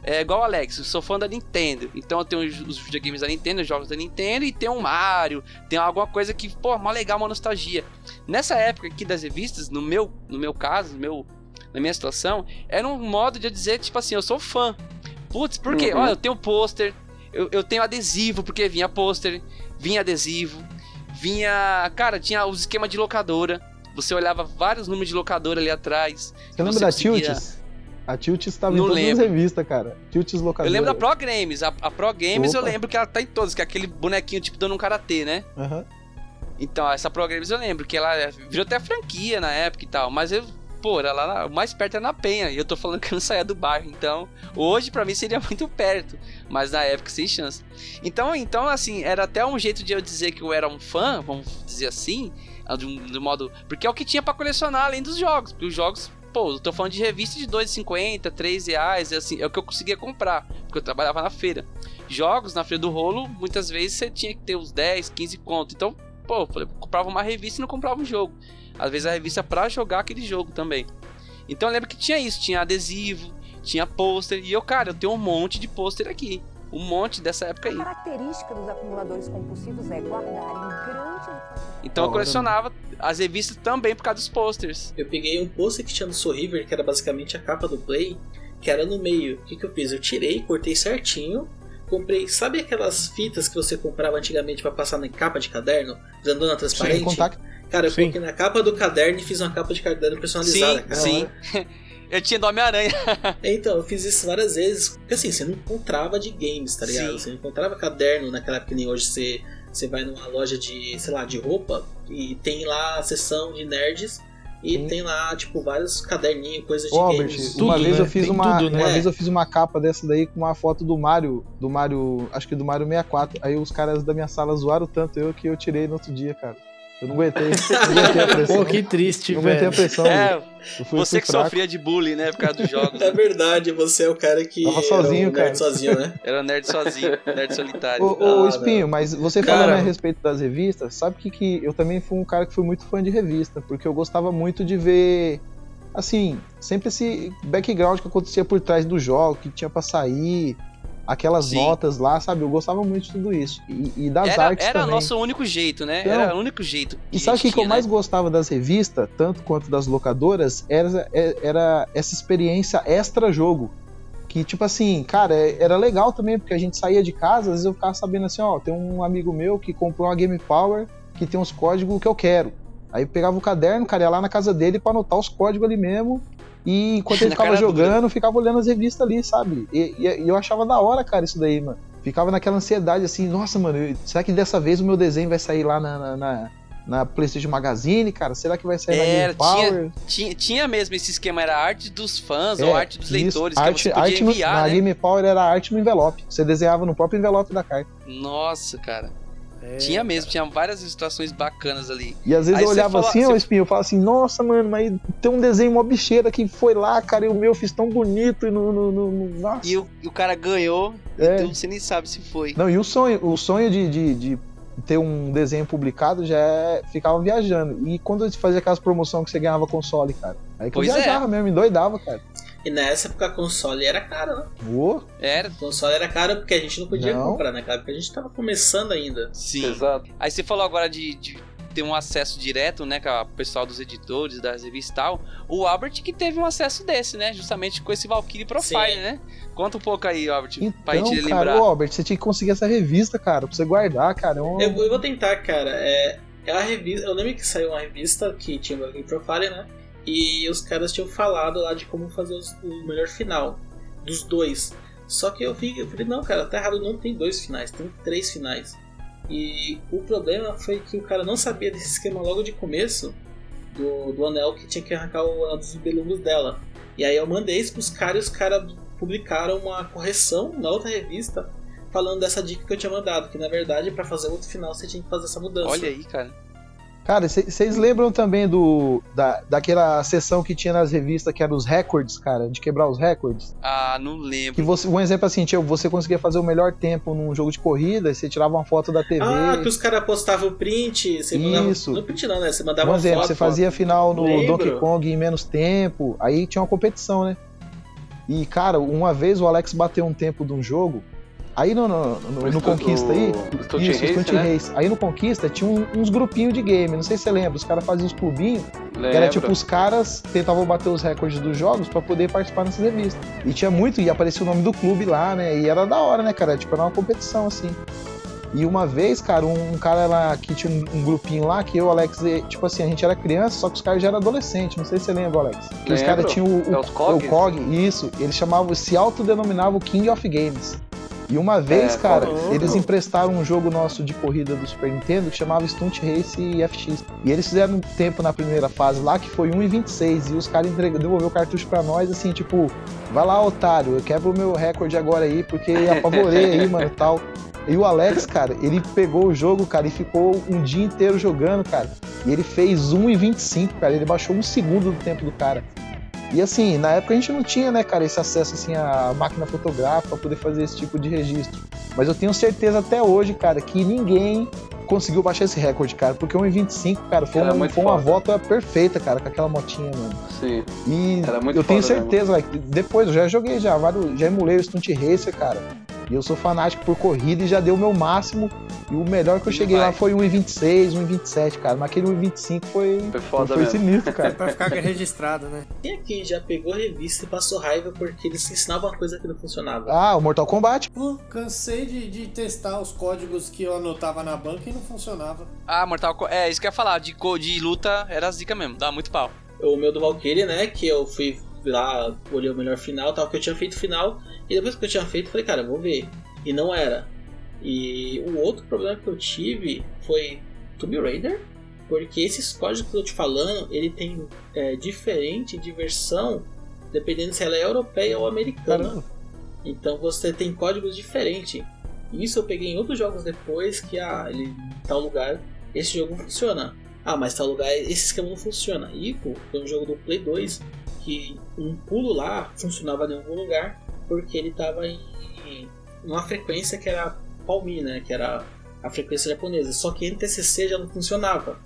É igual o Alex, eu sou fã da Nintendo. Então eu tenho os, os videogames da Nintendo, os jogos da Nintendo, e tem um Mario, tem alguma coisa que, pô, mó legal, uma nostalgia. Nessa época aqui das revistas, no meu, no meu caso, no meu, na minha situação, era um modo de eu dizer, tipo assim, eu sou fã. Putz, por quê? Uhum. Olha, eu tenho pôster, eu, eu tenho adesivo, porque vinha pôster, vinha adesivo, vinha. Cara, tinha os esquemas de locadora. Você olhava vários números de locadora ali atrás. Você lembra Você da conseguia- Tilts? A Tilts estava em todas lembro. as revistas, cara. Tilts locadora. Eu lembro da Pro Games. A, a Pro Games eu Opa. lembro que ela tá em todos, que é aquele bonequinho tipo dando um karatê, né? Aham. Então, essa Pro eu lembro que ela virou até franquia na época e tal, mas eu, pô, era lá mais perto era na Penha, e eu tô falando que eu não saía do bairro, então, hoje pra mim seria muito perto, mas na época sem chance. Então, então assim, era até um jeito de eu dizer que eu era um fã, vamos dizer assim, de um, de um modo, porque é o que tinha pra colecionar além dos jogos, porque os jogos Pô, eu tô falando de revista de 2,50, 3 reais, é assim, é o que eu conseguia comprar, porque eu trabalhava na feira. Jogos na feira do rolo, muitas vezes você tinha que ter uns 10, 15 conto. Então, pô, eu comprava uma revista e não comprava um jogo. Às vezes a revista pra jogar aquele jogo também. Então eu lembro que tinha isso, tinha adesivo, tinha pôster, e eu, cara, eu tenho um monte de pôster aqui. Um monte dessa época A aí. característica dos acumuladores compulsivos é guardarem grandes Então eu colecionava as revistas também por causa dos posters. Eu peguei um pôster que tinha no Soul River, que era basicamente a capa do Play, que era no meio. O que, que eu fiz? Eu tirei, cortei certinho, comprei. Sabe aquelas fitas que você comprava antigamente pra passar na capa de caderno? Grandona transparente? contar que Cara, eu Sim. coloquei na capa do caderno e fiz uma capa de caderno personalizada, Sim, cara. sim. Eu tinha do Homem-Aranha. Então, eu fiz isso várias vezes. Porque assim, você não encontrava de games, tá ligado? Sim. Você não encontrava caderno naquela época que nem hoje você, você vai numa loja de, sei lá, de roupa e tem lá a seção de nerds e Sim. tem lá, tipo, vários caderninhos, coisa de Ô, Albert, games. uma Tudo, vez né? eu fiz Tem uma, tudo, né? uma vez eu fiz uma capa dessa daí com uma foto do Mario, do Mario, acho que do Mario 64. Aí os caras da minha sala zoaram tanto eu que eu tirei no outro dia, cara. Eu não aguentei, não aguentei a pressão. Pô, que triste, não aguentei a velho. pressão. É, fui, você fui que fraco. sofria de bullying, né? Por causa dos jogos. É verdade, você é o cara que. Tava era sozinho, um nerd cara. sozinho, né? Era nerd sozinho, nerd solitário. Ô, ô Ah, Espinho, mas você Cara- falando a respeito das revistas, sabe que, que eu também fui um cara que fui muito fã de revista, porque eu gostava muito de ver, assim, sempre esse background que acontecia por trás do jogo, que tinha pra sair, aquelas Sim. notas lá, sabe? Eu gostava muito de tudo isso. E, e das Era, artes era também. nosso único jeito, né? Então, era o único jeito. E sabe o que, que eu tinha, mais né? gostava das revistas, tanto quanto das locadoras, era, era essa experiência extra-jogo. Que, tipo assim, cara, era legal também, porque a gente saía de casa, às vezes eu ficava sabendo assim, ó, tem um amigo meu que comprou uma Game Power que tem uns códigos que eu quero. Aí eu pegava o caderno, cara, ia lá na casa dele pra anotar os códigos ali mesmo. E enquanto ele Na ficava cara dura. jogando, ficava olhando as revistas ali, sabe? E, e- e eu achava da hora, cara, isso daí, mano. Ficava naquela ansiedade assim, nossa, mano, será que dessa vez o meu desenho vai sair lá na, na, na- na PlayStation Magazine, cara? Será que vai sair Era, na Game Power? Tinha, tinha mesmo esse esquema, era arte dos fãs É, ou arte dos isso, leitores, arte, arte no- enviar, na né? Game Power era arte no envelope. Você desenhava no próprio envelope da carta. Nossa, cara. É, tinha mesmo, tinha várias ilustrações bacanas ali. E às vezes Aí eu você olhava fala- assim, ó, você- Espinho, eu falava assim, nossa, mano, mas tem um desenho mó bicheira que foi lá, cara, e o meu eu fiz tão bonito e no. no, no- no- nossa. E o, e o cara ganhou, É. então você nem sabe se foi. Não, e o sonho, o sonho de, de, de ter um desenho publicado já é, ficava viajando. E quando eu fazia aquelas promoções que você ganhava console, cara. Aí que Pois eu é. viajava mesmo, me doidava, cara. E nessa época a console era caro, né? Ô, Era, O console era caro porque a gente não podia Não. comprar naquela época. A gente tava começando ainda. sim. Exato. Aí você falou agora de, de ter um acesso direto, né, com o pessoal dos editores, das revistas e tal. O Albert que teve um acesso desse, né, justamente com esse Valkyrie Profile, Sim. né? Conta um pouco aí, Albert, pra então, gente cara, lembrar. ô, Albert, você tinha que conseguir essa revista, cara, pra você guardar, cara. É um... Eu, eu vou tentar, cara. É, é a revista. Eu lembro que saiu uma revista que tinha o Game Profile, né? E os caras tinham falado lá de como fazer os- o melhor final dos dois. Só que eu, vi, eu falei, não, cara, tá errado, não tem dois finais, tem três finais. E o problema foi que o cara não sabia desse esquema logo de começo do, do anel que tinha que arrancar o anel dos belungos dela. E aí eu mandei isso pros caras e os caras publicaram uma correção na outra revista falando dessa dica que eu tinha mandado, que na verdade para fazer outro final você tinha que fazer essa mudança. Olha aí, cara. Cara, vocês lembram também do da, daquela sessão que tinha nas revistas que era os records, cara, de quebrar os records? Ah, não lembro. Que você, um exemplo assim, tinha, você conseguia fazer o melhor tempo num jogo de corrida, e você tirava uma foto da TV. Ah, que os caras postavam print, você mandava. Isso. Não print não, né? Você mandava Um exemplo, foto. você fazia final no Lembro. Donkey Kong em menos tempo, aí tinha uma competição, né? E, cara, uma vez o Alex bateu um tempo de um jogo, aí no, no, no- no Conquista aí, O Stunt isso, Race, Stunt né? Race, aí no Conquista tinha um- uns grupinhos de game, não sei se você lembra, os caras faziam uns clubinhos, que era tipo, os caras tentavam bater os recordes dos jogos pra poder participar nessas revistas. E tinha muito, e aparecia o nome do clube lá, né? E era da hora, né, cara? Tipo, era uma competição, assim. E uma vez, cara, um, um cara lá que tinha um, um grupinho lá, que eu, Alex, e, tipo assim, a gente era criança, só que os caras já eram adolescentes. Não sei se você lembra, Alex. Que os caras tinham o, o, É os Cogs? o COG, isso. Eles chamavam, se autodenominavam King of Games. E uma vez, É, cara, caramba. eles emprestaram um jogo nosso de corrida do Super Nintendo que chamava Stunt Race FX. E eles fizeram um tempo na primeira fase lá que foi 1,26. E os caras devolveu o cartucho pra nós, assim, tipo, vai lá, otário, eu quebro o meu recorde agora aí, porque apavorei aí, mano, tal. E o Alex, cara, ele pegou o jogo, cara, e ficou um dia inteiro jogando, cara. E ele fez 1,25, cara. Ele baixou um segundo do tempo do cara. E assim, na época a gente não tinha, né, cara, esse acesso assim à máquina fotográfica pra poder fazer esse tipo de registro. Mas eu tenho certeza até hoje, cara, que ninguém conseguiu baixar esse recorde, cara, porque 1,25, cara, foi, Era uma, foi uma volta perfeita, cara, com aquela motinha, mano. Sim. E Era muito eu tenho certeza, like, depois eu já joguei já, vários, já emulei o Stunt Racer, cara. E eu sou fanático por corrida e já dei o meu máximo. E o melhor que eu E cheguei vai. lá foi 1,26, 1,27, cara. Mas aquele 1,25 foi, Foi foda foi mesmo. sinistro, cara. Pra ficar registrado, né? Quem aqui já pegou a revista e passou raiva porque eles ensinavam uma coisa que não funcionava? Ah, o Mortal Kombat. Pô, cansei de, de testar os códigos que eu anotava na banca e não funcionava. Ah, Mortal Kombat. É, isso que eu ia falar. De, co- de luta era zica mesmo. Dá muito pau. O meu do Valkyrie, né? Que eu fui lá, olhei o melhor final tal, que eu tinha feito final. E depois que eu tinha feito, falei, cara, vou ver. E não era. E o outro problema que eu tive foi Tomb Raider. Porque esses códigos que eu tô te falando, ele tem é, diferente de versão dependendo se ela é europeia ou americana. Caramba. Então você tem códigos diferentes. Isso eu peguei em outros jogos depois que ah, ele em tal lugar esse jogo funciona. Ah, mas tal lugar esse esquema não funciona. Ico foi um jogo do Play 2 que um pulo lá funcionava em algum lugar porque ele estava em, uma frequência que era palmi, né? Que era a frequência japonesa. Só que NTCC já não funcionava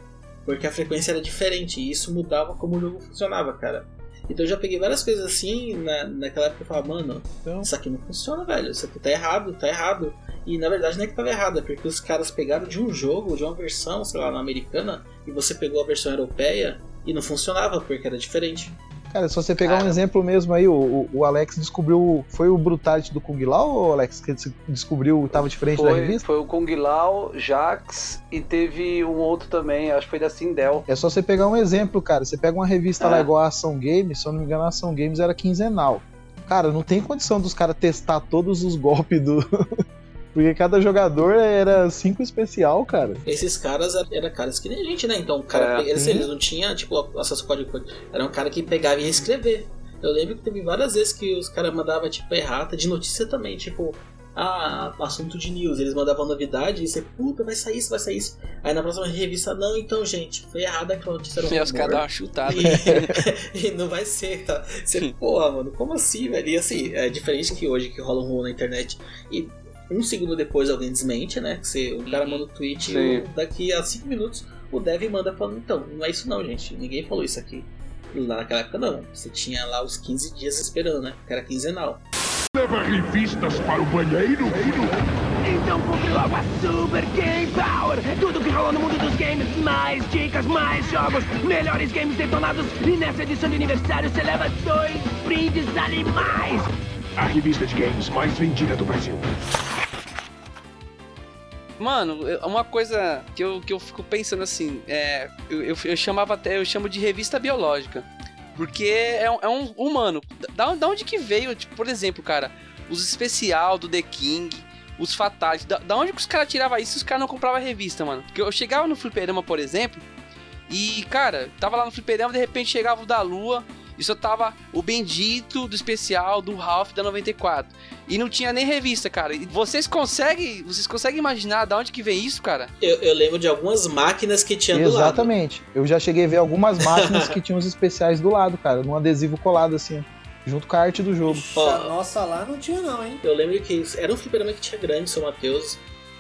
porque a frequência era diferente e isso mudava como o jogo funcionava, cara. Então eu já peguei várias coisas assim na, naquela época eu falava, mano, Então- isso aqui não funciona, velho. Isso aqui tá errado, tá errado. E na verdade não é que tava errado, é porque os caras pegaram de um jogo, de uma versão, sei lá, na americana, e você pegou a versão europeia e não funcionava, porque era diferente. Cara, se você pegar um Cara. exemplo mesmo aí, o, o- Alex descobriu. Foi o Brutality do Kung Lao ou Alex que des- descobriu tava diferente da Foi, revista? foi o Kung Lao, Jax e teve um outro também, acho que foi da Sindel. É só você pegar um exemplo, cara. Você pega uma revista lá É. igual a Ação Games, se eu não me engano, a Ação Games era quinzenal. Cara, não tem condição dos caras testar todos os golpes do. Porque cada jogador era cinco especial, cara. Esses caras eram era caras que nem a gente, né? Então, o cara, É. eles, eles não tinham, tipo, acesso ao código. Era um cara que pegava e ia escrever. Eu lembro que teve várias vezes que os caras mandavam, tipo, errata, de notícia também, tipo, ah, assunto de news. Eles mandavam novidade e você, puta, vai sair isso, vai sair isso. Aí na próxima revista, não, então, gente, foi errada aquela notícia. Era um os caras dão uma chutada. E, e não vai ser, tá? Você, porra, mano, como assim, velho? E assim, é diferente que hoje que rola um rolo na internet e um segundo depois alguém desmente, né? Que você, o cara manda um tweet Sim. e daqui a cinco minutos o dev manda falando, então, não é isso não, gente. Ninguém falou isso aqui. E lá naquela época não. Você tinha lá os 15 dias esperando, né? Que era quinzenal. Leva revistas para o banheiro? Então compre logo a Super Game Power! Tudo que rola no mundo dos games, mais dicas, mais jogos, melhores games detonados e nessa edição de aniversário você leva dois brindes animais! A revista de games mais vendida do Brasil. Mano, uma coisa que eu, que eu fico pensando assim, é, eu, eu, eu chamava até, eu chamo de revista biológica. Porque é, um- é um humano. Da, da onde que veio, tipo, por exemplo, cara, os especial do The King, os Fatalities, da, da onde que os caras tiravam isso se os caras não compravam revista, mano? Porque eu chegava no fliperama, por exemplo, e, cara, tava lá no fliperama, de repente chegava o da Lua, e só tava o bendito do especial do Ralph da 94. E não tinha nem revista, cara. E vocês conseguem, vocês conseguem imaginar da onde que vem isso, cara? Eu, eu lembro de algumas máquinas que tinha do lado. Exatamente. Eu já cheguei a ver algumas máquinas que tinham os especiais do lado, cara, num adesivo colado assim, junto com a arte do jogo. Ó, Nossa, lá não tinha não, hein? eu lembro que era um fliperama que tinha grande, São Mateus.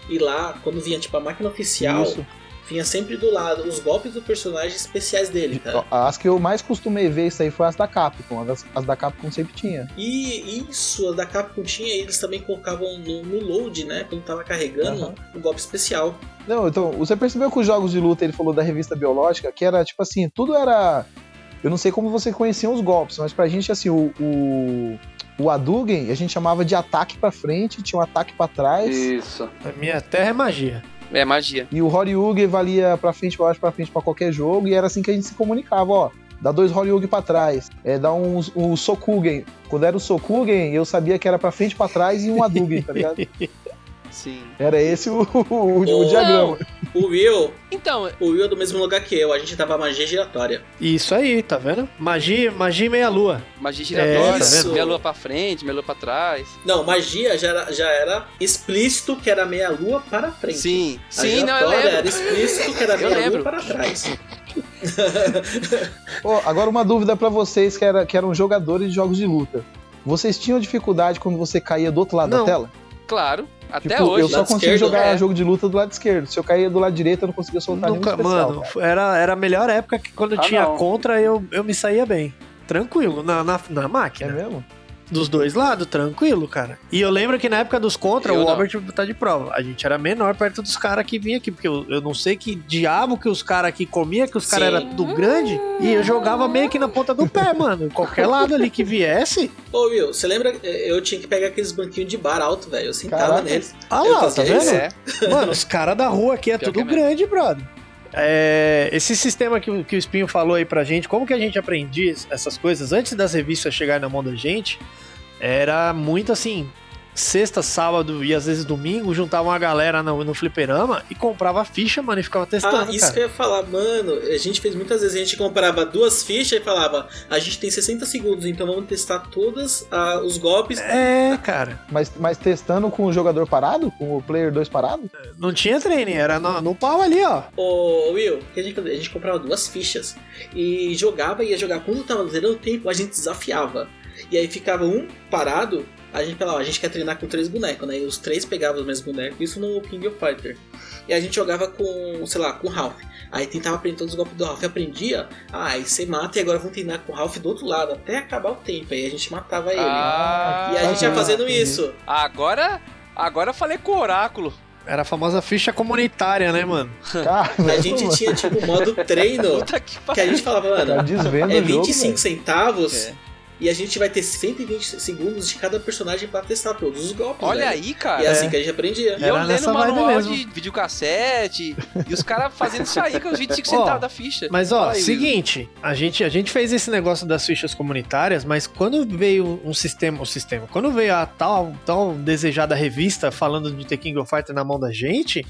E lá, quando vinha tipo a máquina oficial, Isso. Vinha sempre do lado os golpes do personagem especiais dele, cara. As que eu mais costumei ver isso aí foi as da Capcom. As, as da Capcom sempre tinha. E isso, a da Capcom tinha, eles também colocavam no, no load, né? Quando tava carregando, Aham. um golpe especial. Não, então, você percebeu que os jogos de luta, ele falou da revista biológica, que era tipo assim, tudo era. Eu não sei como você conhecia os golpes, mas pra gente, assim, o. o... O Hadouken a gente chamava de ataque pra frente, tinha um ataque pra trás. Isso. A minha terra é magia. É magia. E o Horyugen valia pra frente, pra baixo, pra frente pra qualquer jogo, e era assim que a gente se comunicava, ó. Dá dois Horyugen pra trás, é, dá um, um Sokugen. Quando era o Sokugen, eu sabia que era pra frente, pra trás e um Hadouken, tá ligado? Sim. Era esse o, o, o Não. diagrama. O Will, Então, o Will é do mesmo lugar que eu, a gente tava magia giratória. Isso aí, tá vendo? Magia, magia e meia lua. magia giratória, tá vendo? meia lua pra frente, meia lua pra trás. Não, magia já era, já era explícito que era meia lua para frente. Sim, A sim, não, eu lembro. era explícito que era Eu meia lua lembro. para trás. Ó, agora uma dúvida pra vocês que, era, que eram jogadores de jogos de luta. Vocês tinham dificuldade quando você caía do outro lado Não. da tela? Claro, até Tipo, hoje. eu só consigo jogar é. jogo de luta do lado esquerdo. Se eu caía do lado direito, eu não conseguia soltar Nunca, nenhum especial. mano, cara. era, era a melhor época que quando Ah, tinha não. contra eu, eu me saía bem. Tranquilo, na, na, na É máquina. mesmo? Dos dois lados, tranquilo, cara. E eu lembro que na época dos contra, Eu o não. Albert tá de prova. A gente era menor perto dos caras que vinha aqui, porque eu, eu não sei que diabo que os caras aqui comia, que os caras eram do grande, e eu jogava meio que na ponta do pé, mano. Qualquer lado ali que viesse. Ô, Will, você lembra? eh, Eu tinha que pegar aqueles banquinhos de bar alto, velho. Eu sentava Caraca. neles. Ah lá, tá vendo? É. Mano, os caras da rua aqui é Pior tudo é mesmo. grande, brother. É, esse sistema que, que o Espinho falou aí pra gente, como que a gente aprendia essas coisas antes das revistas chegarem na mão da gente, era muito assim, sexta, sábado e às vezes domingo, juntava uma galera no, no fliperama e comprava ficha, mano, e ficava Ah, testando, isso cara. que eu ia falar, mano. A gente fez muitas vezes, a gente comprava duas fichas e falava, a gente tem 60 segundos, então vamos testar todos ah, os golpes. É, cara. Mas, mas testando com o jogador parado? Com o player 2 parado? Não tinha treino, era no, no pau ali, ó. Ô, Will, o que a gente? A gente comprava duas fichas e jogava, ia jogar. Quando tava zerando o tempo, a gente desafiava. E aí ficava um parado, a gente falava, a gente quer treinar com três bonecos, né? E os três pegavam os mesmos bonecos, isso no King of Fighter. E a gente jogava com, sei lá, com o Ralph. Aí tentava aprender todos os golpes do Ralph. Aprendia, ah, aí você mata e agora vamos treinar com o Ralph do outro lado, até acabar o tempo. Aí a gente matava ele. Ah, e a gente ia tá, fazendo isso. Agora, agora eu falei com o Oráculo. Era a famosa ficha comunitária, né, mano? Cara, A gente tinha, tipo, modo treino. Puta que Que a gente falava, mano, Tá é o jogo, 25 velho. centavos É. e a gente vai ter 120 segundos de cada personagem pra testar todos os golpes. Olha velho. aí, cara. E é assim É. que a gente aprendia. E eu Era lendo manual mesmo. de videocassete e os caras fazendo isso aí com os 25 Ó, centavos da ficha. Mas ó, aí, seguinte, a gente, a gente fez esse negócio das fichas comunitárias, mas quando veio um sistema, o sistema, quando veio a tal, tal desejada revista falando de The King of Fighters na mão da gente,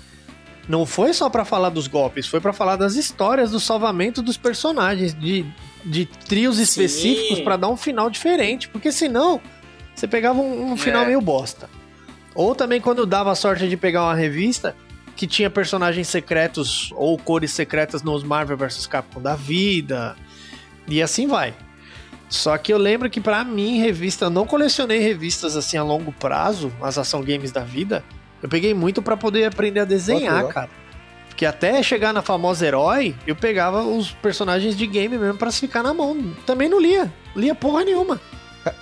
não foi só pra falar dos golpes, foi pra falar das histórias, do salvamento dos personagens, de, de trios Sim. específicos pra dar um final diferente, porque senão você pegava um, um final É. meio bosta. Ou também quando dava a sorte de pegar uma revista que tinha personagens secretos ou cores secretas nos Marvel vs Capcom da vida. E assim vai. Só que eu lembro que pra mim, revista, eu não colecionei revistas assim a longo prazo, as ação games da vida. Eu peguei muito pra poder aprender a desenhar, cara. Porque até chegar na famosa herói, eu pegava os personagens de game mesmo pra ficar na mão. Também não lia. Lia porra nenhuma.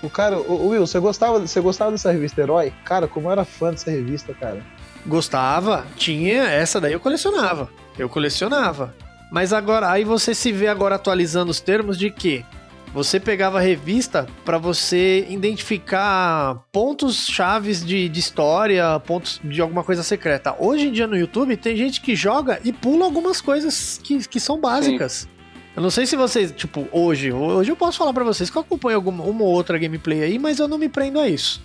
O cara, o, Will, você gostava, você gostava dessa revista Herói? Cara, como eu era fã dessa revista, cara. Gostava, tinha, essa daí eu colecionava. Eu colecionava. Mas agora, aí você se vê agora atualizando os termos de que você pegava a revista pra você identificar pontos chaves de, de história, pontos de alguma coisa secreta. Hoje em dia no YouTube tem gente que joga e pula algumas coisas que, que são básicas. Eu não sei se vocês, tipo, hoje, hoje eu posso falar pra vocês que eu acompanho alguma uma ou outra gameplay aí, mas eu não me prendo a isso.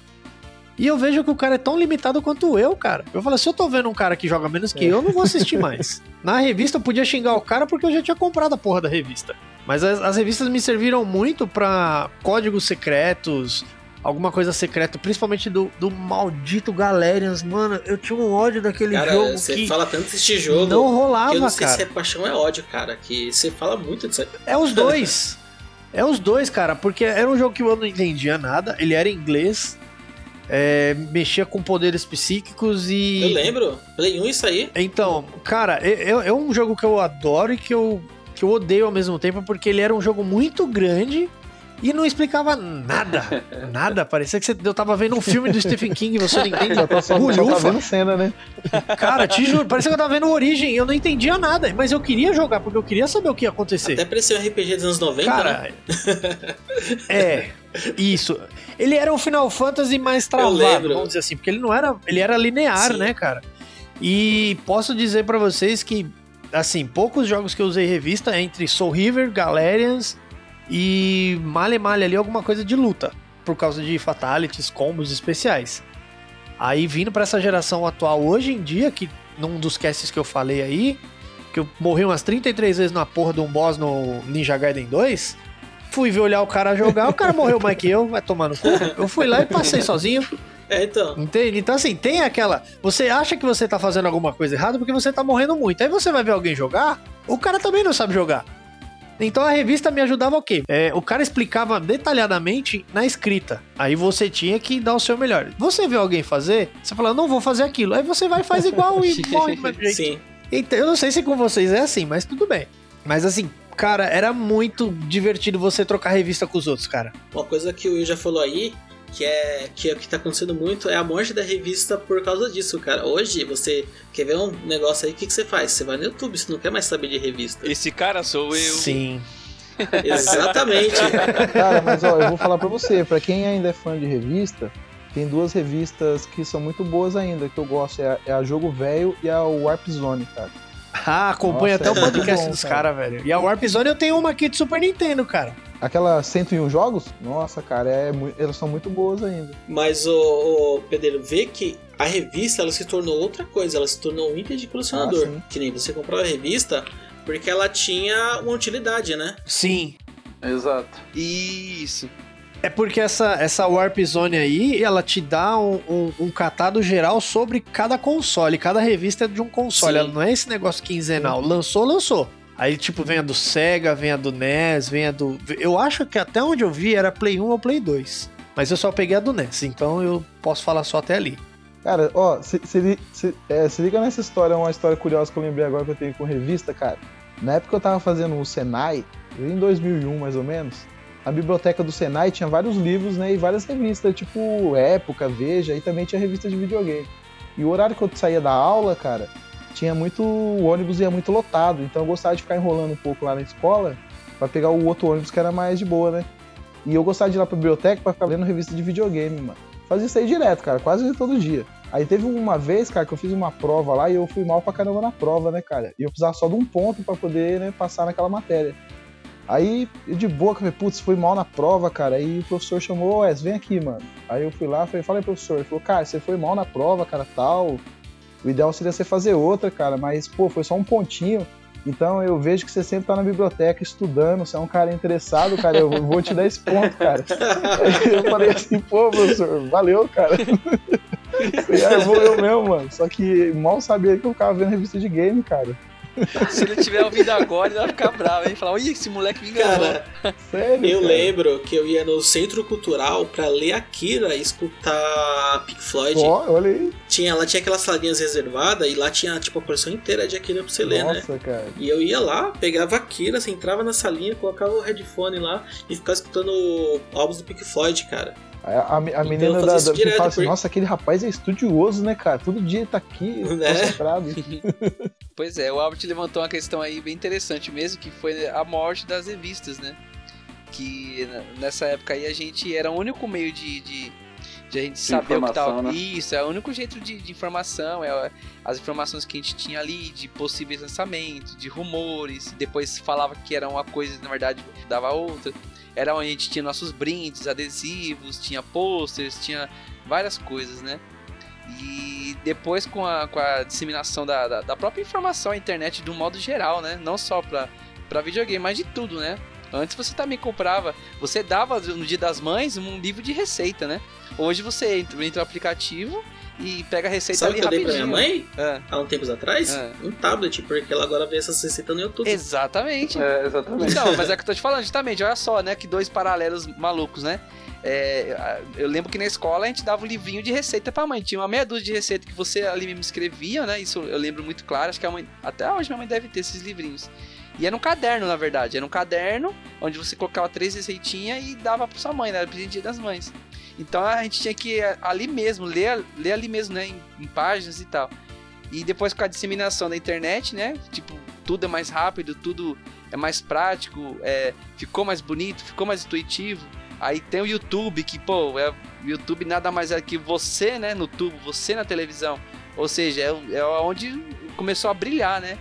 E eu vejo que o cara é tão limitado quanto eu, cara. Eu falo, se eu tô vendo um cara que joga menos que eu, eu não vou assistir mais. Na revista eu podia xingar o cara porque eu já tinha comprado a porra da revista. Mas as, as revistas me serviram muito pra códigos secretos, alguma coisa secreta, principalmente do, do maldito Galerians. Mano, eu tinha um ódio daquele Cara, jogo você que fala tanto desse jogo. não que eu rolava, não sei cara. se é paixão é ódio, cara. Que você fala muito disso. É os dois. é os dois, cara, porque era um jogo que eu não entendia nada, ele era em inglês, é, mexia com poderes psíquicos e. Eu lembro. Play 1 isso aí. Então, cara, é- é um jogo que eu adoro e que eu, que eu odeio ao mesmo tempo, porque ele era um jogo muito grande e não explicava nada. Nada. Parecia que você, eu tava vendo um filme do Stephen King e você não entende. Só tá, só, só tá vendo cena, né? Cara, te juro, parecia que eu tava vendo Origem e eu não entendia nada. Mas eu queria jogar, porque eu queria saber o que ia acontecer. Até parecia um RPG dos anos 90, né? Cara, é, isso. Ele era um Final Fantasy mais travado, vamos dizer assim, porque ele não era, ele era linear, Sim. né, cara? E posso dizer pra vocês que assim, poucos jogos que eu usei revista entre Soul River, Galerians e Male Male ali alguma coisa de luta, por causa de fatalities, combos especiais. Aí vindo pra essa geração atual hoje em dia, que num dos casts que eu falei aí, que eu morri umas 33 vezes na porra de um boss no Ninja Gaiden 2, fui ver olhar o cara jogar, o cara morreu mais que eu, vai tomar no cu. Eu fui lá e passei sozinho. É, então. Entende? Então, assim, tem aquela. Você acha que você tá fazendo alguma coisa errada porque você tá morrendo muito. Aí você vai ver alguém jogar, o cara também não sabe jogar. Então a revista me ajudava o quê? É, o cara explicava detalhadamente na escrita. Aí você tinha que dar o seu melhor. Você vê alguém fazer, você fala, não vou fazer aquilo. Aí você vai e faz igual e morre do jeito. Sim. Então, eu não sei se com vocês é assim, mas tudo bem. Mas assim, cara, era muito divertido você trocar revista com os outros, cara. Uma coisa que o Will já falou aí, que é que é o que tá acontecendo muito é a morte da revista por causa disso, cara. Hoje você quer ver um negócio aí, o que, que você faz? Você vai no YouTube, você não quer mais saber de revista. Esse cara sou eu. Sim. Exatamente. Cara, mas ó, eu vou falar pra você, pra quem ainda é fã de revista, tem duas revistas que são muito boas ainda, que eu gosto, é a, é a Jogo Velho e a Warp Zone, cara. Ah, acompanha Nossa, até o é muito podcast bom, dos cara. caras, velho. E a Warp Zone eu tenho uma aqui de Super Nintendo, cara. Aquela 101 jogos? Nossa, cara, é, elas são muito boas ainda. Mas o, o Pedro vê que a revista ela se tornou outra coisa, ela se tornou um item de colecionador. Ah, que nem você comprava a revista porque ela tinha uma utilidade, né? Sim. Exato. Isso. É porque essa, essa Warp Zone aí, ela te dá um, um, um catado geral sobre cada console. Cada revista é de um console. Sim. Ela não é esse negócio quinzenal. Lançou, lançou. Aí, tipo, vem a do Sega, vem a do NES, vem a do. Eu acho que até onde eu vi era Play 1 ou Play 2. Mas eu só peguei a do NES, então eu posso falar só até ali. Cara, ó, se, se, se- é, se liga nessa história, uma história curiosa que eu lembrei agora que eu tenho com revista, cara. Na época eu tava fazendo o Senai, em 2001 mais ou menos, a biblioteca do Senai tinha vários livros, né, e várias revistas, tipo Época, Veja, e também tinha revista de videogame. E o horário que eu saía da aula, cara, tinha muito. O ônibus ia muito lotado, então eu gostava de ficar enrolando um pouco lá na escola pra pegar o outro ônibus que era mais de boa, né? E eu gostava de ir lá pra biblioteca pra ficar lendo revista de videogame, mano. Fazia isso aí direto, cara, quase todo dia. Aí teve uma vez, cara, que eu fiz uma prova lá e eu fui mal pra caramba na prova, né, cara? E eu precisava só de um ponto pra poder, né, passar naquela matéria. Aí, de boa, falei, putz, fui mal na prova, cara. Aí o professor chamou, Wes, vem aqui, mano. Aí eu fui lá, falei, fala aí, professor. Ele falou, cara, você foi mal na prova, cara, tal. O ideal seria você fazer outra, cara, mas, pô, foi só um pontinho. Então eu vejo que você sempre tá na biblioteca estudando, você é um cara interessado, cara, eu vou te dar esse ponto, cara. Eu falei assim, pô, professor, valeu, cara. Eu vou eu mesmo, mano. Só que mal sabia que eu ficava vendo revista de game, cara. Se ele tiver ouvido agora, ele vai ficar bravo, hein? Falar, ih, esse moleque me enganou. Cara, Sério? eu cara? lembro que eu ia no centro cultural pra ler Akira e escutar Pink Floyd. Ó, olha aí. Tinha, lá tinha aquelas salinhas reservadas e lá tinha tipo a coleção inteira de Akira pra você ler, né? Nossa, cara. E eu ia lá, pegava Akira, você entrava na salinha, colocava o headphone lá e ficava escutando álbuns do Pink Floyd, cara. A, a, a Então, menina da, da que direto, fala assim, porque- nossa, aquele rapaz é estudioso, né, cara? Todo dia ele tá aqui, Né? concentrado. Pois é, o Albert levantou uma questão aí bem interessante mesmo, que foi a morte das revistas, né? Que nessa época aí a gente era o único meio de, de, de a gente saber o que tava. né? Isso, é o único jeito de, de informação, é as informações que a gente tinha ali, de possíveis lançamentos, de rumores, depois falava que era uma coisa, na verdade dava outra. Era onde a gente tinha nossos brindes, adesivos, tinha posters, tinha várias coisas, né? E depois com a, com a disseminação da, da, da própria informação à internet de um modo geral, né? Não só pra, pra videogame, mas de tudo, né? Antes você também comprava, você dava no dia das mães um livro de receita, né? Hoje você entra, entra no aplicativo e pega a receita Sabe o ali que eu dei pra rapidinho. minha mãe? É. Há um tempos atrás? É. Um tablet, porque ela agora vê essas receitas no YouTube. Exatamente. É, exatamente. Então, mas é que eu tô te falando, justamente, olha só, né? Que dois paralelos malucos, né? É, eu lembro que na escola a gente dava um livrinho de receita pra mãe. Tinha uma meia dúzia de receita que você ali mesmo escrevia, né? Isso eu lembro muito claro. Acho que a mãe, até hoje minha mãe deve ter esses livrinhos. E era um caderno, na verdade. Era um caderno onde você colocava três receitinhas e dava pra sua mãe, né? Era presente Dia das mães. Então a gente tinha que ir ali mesmo, ler, ler ali mesmo, né? Em, em páginas e tal. E depois com a disseminação da internet, né? Tipo, tudo é mais rápido, tudo é mais prático, é, ficou mais bonito, ficou mais intuitivo. Aí tem o YouTube, que, pô, é, o YouTube nada mais é que você, né, no tubo, você na televisão. Ou seja, é, é onde começou a brilhar, né?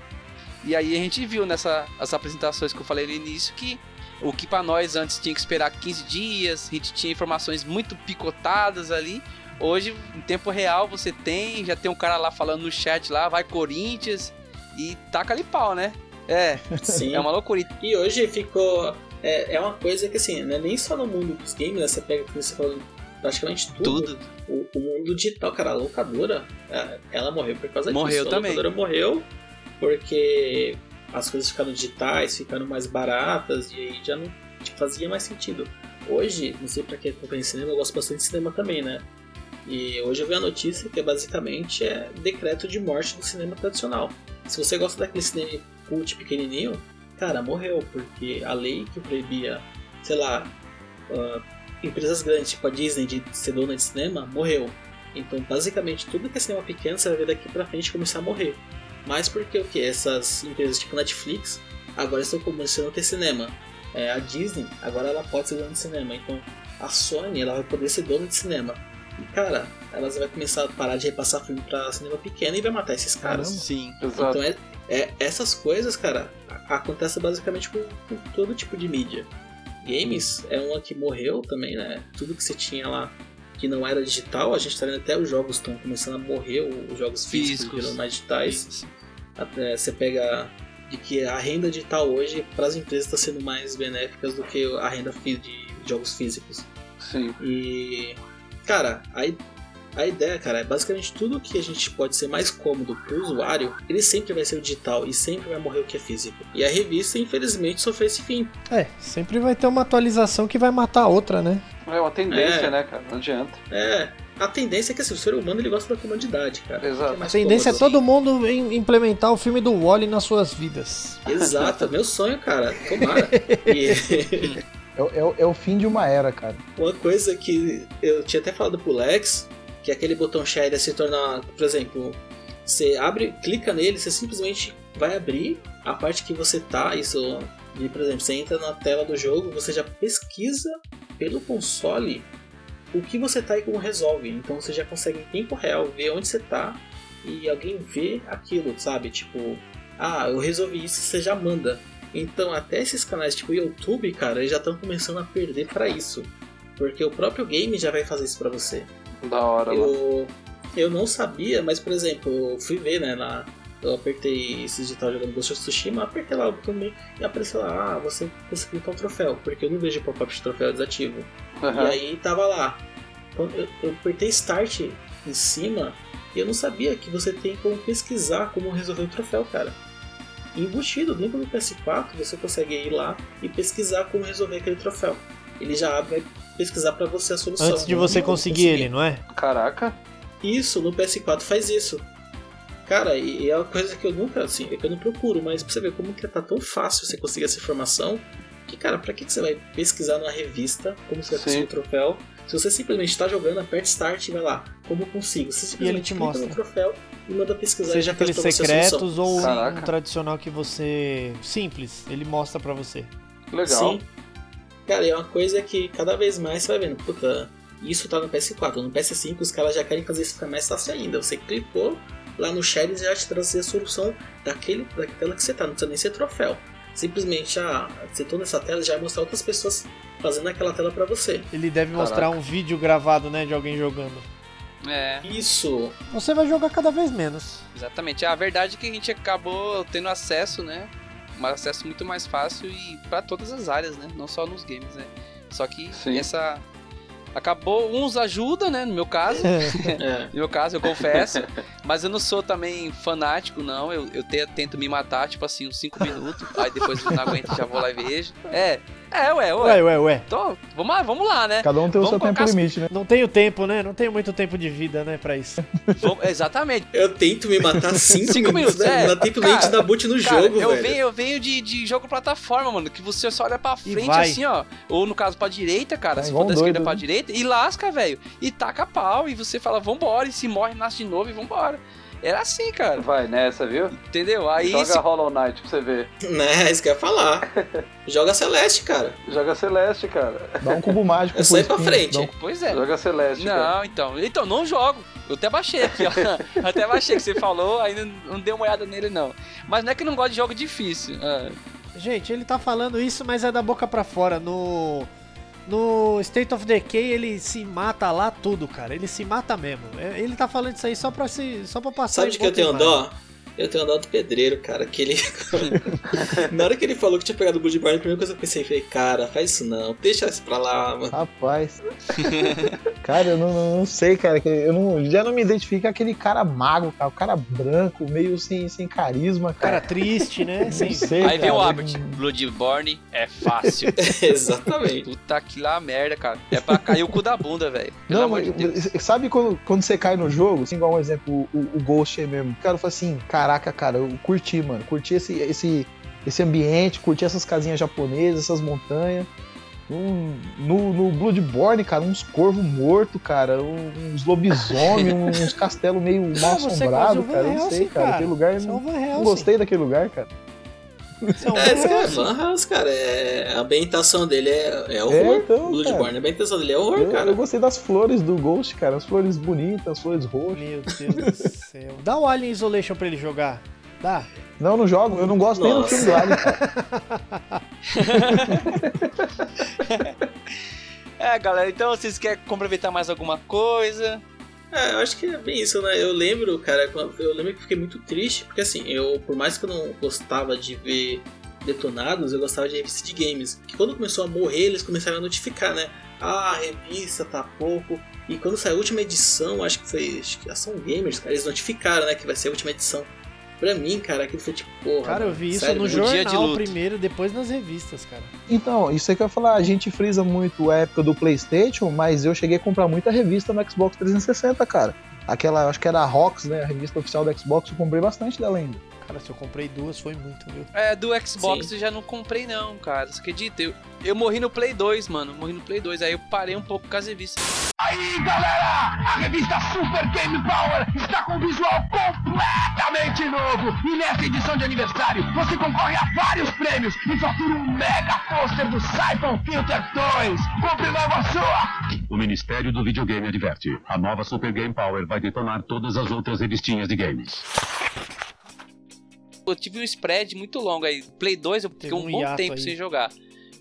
E aí a gente viu nessas apresentações que eu falei no início que o que pra nós antes tinha que esperar 15 dias, a gente tinha informações muito picotadas ali. Hoje, em tempo real, você tem, já tem um cara lá falando no chat lá, vai Corinthians e taca ali pau, né? É, Sim. é uma loucura. E hoje ficou. É, é uma coisa que assim, não é nem só no mundo dos games, né? Você pega, você praticamente tudo. Tudo. O, o mundo digital, cara, a locadora, é, ela morreu por causa Morreu disso. também. A locadora morreu porque as coisas ficaram digitais, ficaram mais baratas e aí já não tipo, fazia mais sentido. Hoje, não sei pra quem acompanha cinema, eu gosto bastante de cinema também, né? E hoje eu vi a notícia que basicamente é decreto de morte do cinema tradicional. Se você gosta daquele cinema cult pequenininho, cara, morreu, porque a lei que proibia, sei lá, ah, empresas grandes, tipo a Disney, de ser dona de cinema, morreu. Então, basicamente, tudo que é cinema pequeno, você vai ver daqui pra frente começar a morrer. Mas porque o que? Essas empresas tipo Netflix agora estão começando a ter cinema. É, a Disney agora ela pode ser dona de cinema. Então, a Sony ela vai poder ser dona de cinema. E, cara, elas vai começar a parar de repassar filme pra cinema pequeno e vai matar esses caras. Sim. Exato. Então, é, é- essas coisas, cara, acontecem basicamente com, com todo tipo de mídia. Games é uma que morreu também, né? Tudo que você tinha lá que não era digital, a gente tá vendo até os jogos estão começando a morrer, os jogos físicos, Físicos. virando mais digitais. Até você pega de que a renda digital hoje para as empresas está sendo mais benéficas do que a renda de jogos físicos. Sim. E, cara, a, i- a ideia, cara, é basicamente tudo que a gente pode ser mais cômodo pro usuário, ele sempre vai ser o digital e sempre vai morrer o que é físico. E a revista, infelizmente, sofreu esse fim. É, sempre vai ter uma atualização que vai matar a outra, né? É uma tendência, É. né, cara? Não adianta. É, a tendência é que assim, o ser humano ele gosta da comodidade, cara. Exato. Que A tendência é cômodo. todo mundo im- implementar o filme do Wally nas suas vidas. Exato, meu sonho, cara. Tomara. E É, o- é o- é o fim de uma era, cara. uma coisa que eu tinha até falado pro Lex, que aquele botão share se tornar, por exemplo, você abre, clica nele, você simplesmente vai abrir a parte que você tá, isso, de, por exemplo, você entra na tela do jogo, você já pesquisa pelo console o que você tá e como resolve. Então você já consegue em tempo real ver onde você tá e alguém vê aquilo, sabe? Tipo, ah, eu resolvi isso, você já manda. Então até esses canais tipo YouTube, cara, eles já estão começando a perder pra isso. Porque o próprio game já vai fazer isso pra você. Da hora. Eu, eu não sabia, mas por exemplo, eu fui ver, né, na, eu apertei esse digital jogando Ghost of Tsushima, apertei lá o botão meio e apareceu lá, ah, você conseguiu tal troféu, porque eu não vejo pop-up de troféu desativo. Aham. E aí tava lá. Então, eu, eu apertei Start em cima e eu não sabia que você tem como pesquisar como resolver o troféu, cara. Embutido dentro do PS4, você consegue ir lá e pesquisar como resolver aquele troféu. Ele já abre vai pesquisar pra você a solução. Antes de você vai conseguir ele, não é? Caraca. Isso, no PS4 faz isso. Cara, e é uma coisa que eu nunca, assim, é que eu não procuro, mas pra você ver como que tá tão fácil você conseguir essa informação, que, cara, pra que que você vai pesquisar numa revista como você vai conseguir o troféu? Se você simplesmente tá jogando, aperta Start e vai lá. Como eu consigo? Você simplesmente te clica mostra. no troféu e manda pesquisar e Seja a secretos ou um tradicional que você. simples, ele mostra pra você. Legal. Sim. Cara, e é uma coisa que cada vez mais você vai vendo, puta, isso tá no PS4, no PS5 os caras já querem fazer isso ficar mais fácil ainda. Você clicou lá no share e já te trazer a solução daquele, daquela que você tá, não precisa nem ser troféu. Simplesmente, ah, você tô nessa tela já vai mostrar outras pessoas fazendo aquela tela pra você. Ele deve mostrar um vídeo gravado, né, de alguém jogando. É, Isso, Você vai jogar cada vez menos. exatamente. A verdade é que a gente acabou tendo acesso, né? Um acesso muito mais fácil e para todas as áreas, né? Não só nos games, né? Só que Sim. essa acabou uns ajuda, né, no meu caso. é. No meu caso, eu confesso. mas eu não sou também fanático, não. Eu, eu te- tento me matar, tipo assim, uns 5 minutos. aí depois eu não aguento, já vou lá e vejo. É, é, ué, ué. Ué, ué, ué. Então, vamos lá, vamos lá, né? Cada um tem o Vamos seu tempo as- limite, né? Não tenho tempo, né? Não tenho muito tempo de vida, né, pra isso. Vamos- exatamente. Eu tento me matar 5 Cinco minutos, minutos, né? é. Não dá tempo nem de Cara, dar boot no Cara, jogo, eu velho. venho, eu venho de, de jogo plataforma, mano, que você só olha pra frente assim, ó. Ou no caso pra direita, cara, É se for da esquerda doido, pra né? direita, e lasca, velho. E taca pau, e você fala, vambora, e se morre, nasce de novo e vambora. Era assim, cara. Vai nessa, viu? Entendeu? Aí Joga se- Hollow Knight pra você ver. Né, isso que eu ia falar. Joga Celeste, cara. Joga Celeste, cara. Dá um cubo mágico. É sair pro pra frente. um- Pois é. Joga Celeste, cara. Não, então. Então, não jogo. Eu até baixei aqui, ó. Eu até baixei que você falou, ainda não dei uma olhada nele, não. Mas não é que eu não gosto de jogo difícil. Ah, Gente, ele tá falando isso, mas é da boca pra fora. No. No State of Decay ele se mata lá tudo, cara. Ele se mata mesmo. É- Ele tá falando isso aí só pra, se, só pra passar. Sabe de que eu tenho dó? Eu tenho dó do pedreiro, cara, que ele. Na hora que ele falou que tinha pegado o Bloodborne, a primeira coisa que eu pensei, falei, cara, faz isso não, deixa isso pra lá, mano. Rapaz. cara, eu não, não- não sei, cara. Eu não, já não me identifico com aquele cara mago, cara. O cara branco, meio sem, sem carisma, Cara cara. triste, né? Sem... sei, Aí vem o cara. Abbott. Bloodborne é fácil. Exatamente. Puta que lá merda, cara. É pra cair o cu da bunda, velho. Pelo Não, amor mas de Deus. sabe quando, quando você cai no jogo, assim, igual um exemplo, o, o Ghost aí mesmo. O cara fala assim, caraca, cara, eu curti, mano. Curti esse, esse, esse ambiente, curti essas casinhas japonesas, essas montanhas. Um, no, no Bloodborne, cara, uns corvos mortos, cara, uns lobisomens, uns castelos meio mal Ah, você assombrados, gosta do cara. Não sei, cara. cara. Aquele lugar. É Não, não gostei daquele lugar, cara. É É, Van esse cara, Helsing. Van House, cara, é, a ambientação dele é, é É, horror. então, Bloodborne, cara. a ambientação dele é horror, Eu, cara. eu gostei das flores do Ghost, cara. As flores bonitas, as flores roxas. Meu Deus do céu. Dá o Alien Isolation pra ele jogar. Dá. Não, não jogo. Eu não gosto nem do Nossa. filme do Alien, cara. É, galera, então vocês querem complementar mais alguma coisa? É, eu acho que é bem isso, né? Eu lembro, cara, eu lembro que fiquei muito triste, porque assim, eu, por mais que eu não gostava de ver detonados, eu gostava de revista de games. Que quando começou a morrer, eles começaram a notificar, né? Ah, a revista tá pouco. E quando saiu a última edição, acho que foi acho que Ação Gamers, cara, eles notificaram, né, que vai ser a última edição. Pra mim, cara, aquilo foi tipo, porra. Cara, eu vi isso sério, no de jornal primeiro, depois nas revistas, cara. Então, isso aí que eu ia falar, a gente frisa muito a época do PlayStation, mas eu cheguei a comprar muita revista no Xbox 360, cara. Aquela, acho que era a Rox, né? A revista oficial do Xbox, eu comprei bastante dela ainda. Cara, se eu comprei duas, foi muito, viu? É, do Xbox Sim. eu já não comprei não, cara. Você acredita? Eu, eu morri no Play 2, mano. Morri no Play 2. Aí eu parei um pouco com as revistas. Aí galera, a revista Super Game Power está com um visual completamente novo e nessa edição de aniversário você concorre a vários prêmios e fatura um mega pôster do Siphon Filter 2. Compre logo a sua! O Ministério do Videogame adverte: a nova Super Game Power vai detonar todas as outras revistinhas de games. Eu tive um spread muito longo aí. Play 2 eu fiquei um, um bom tempo aí. sem jogar.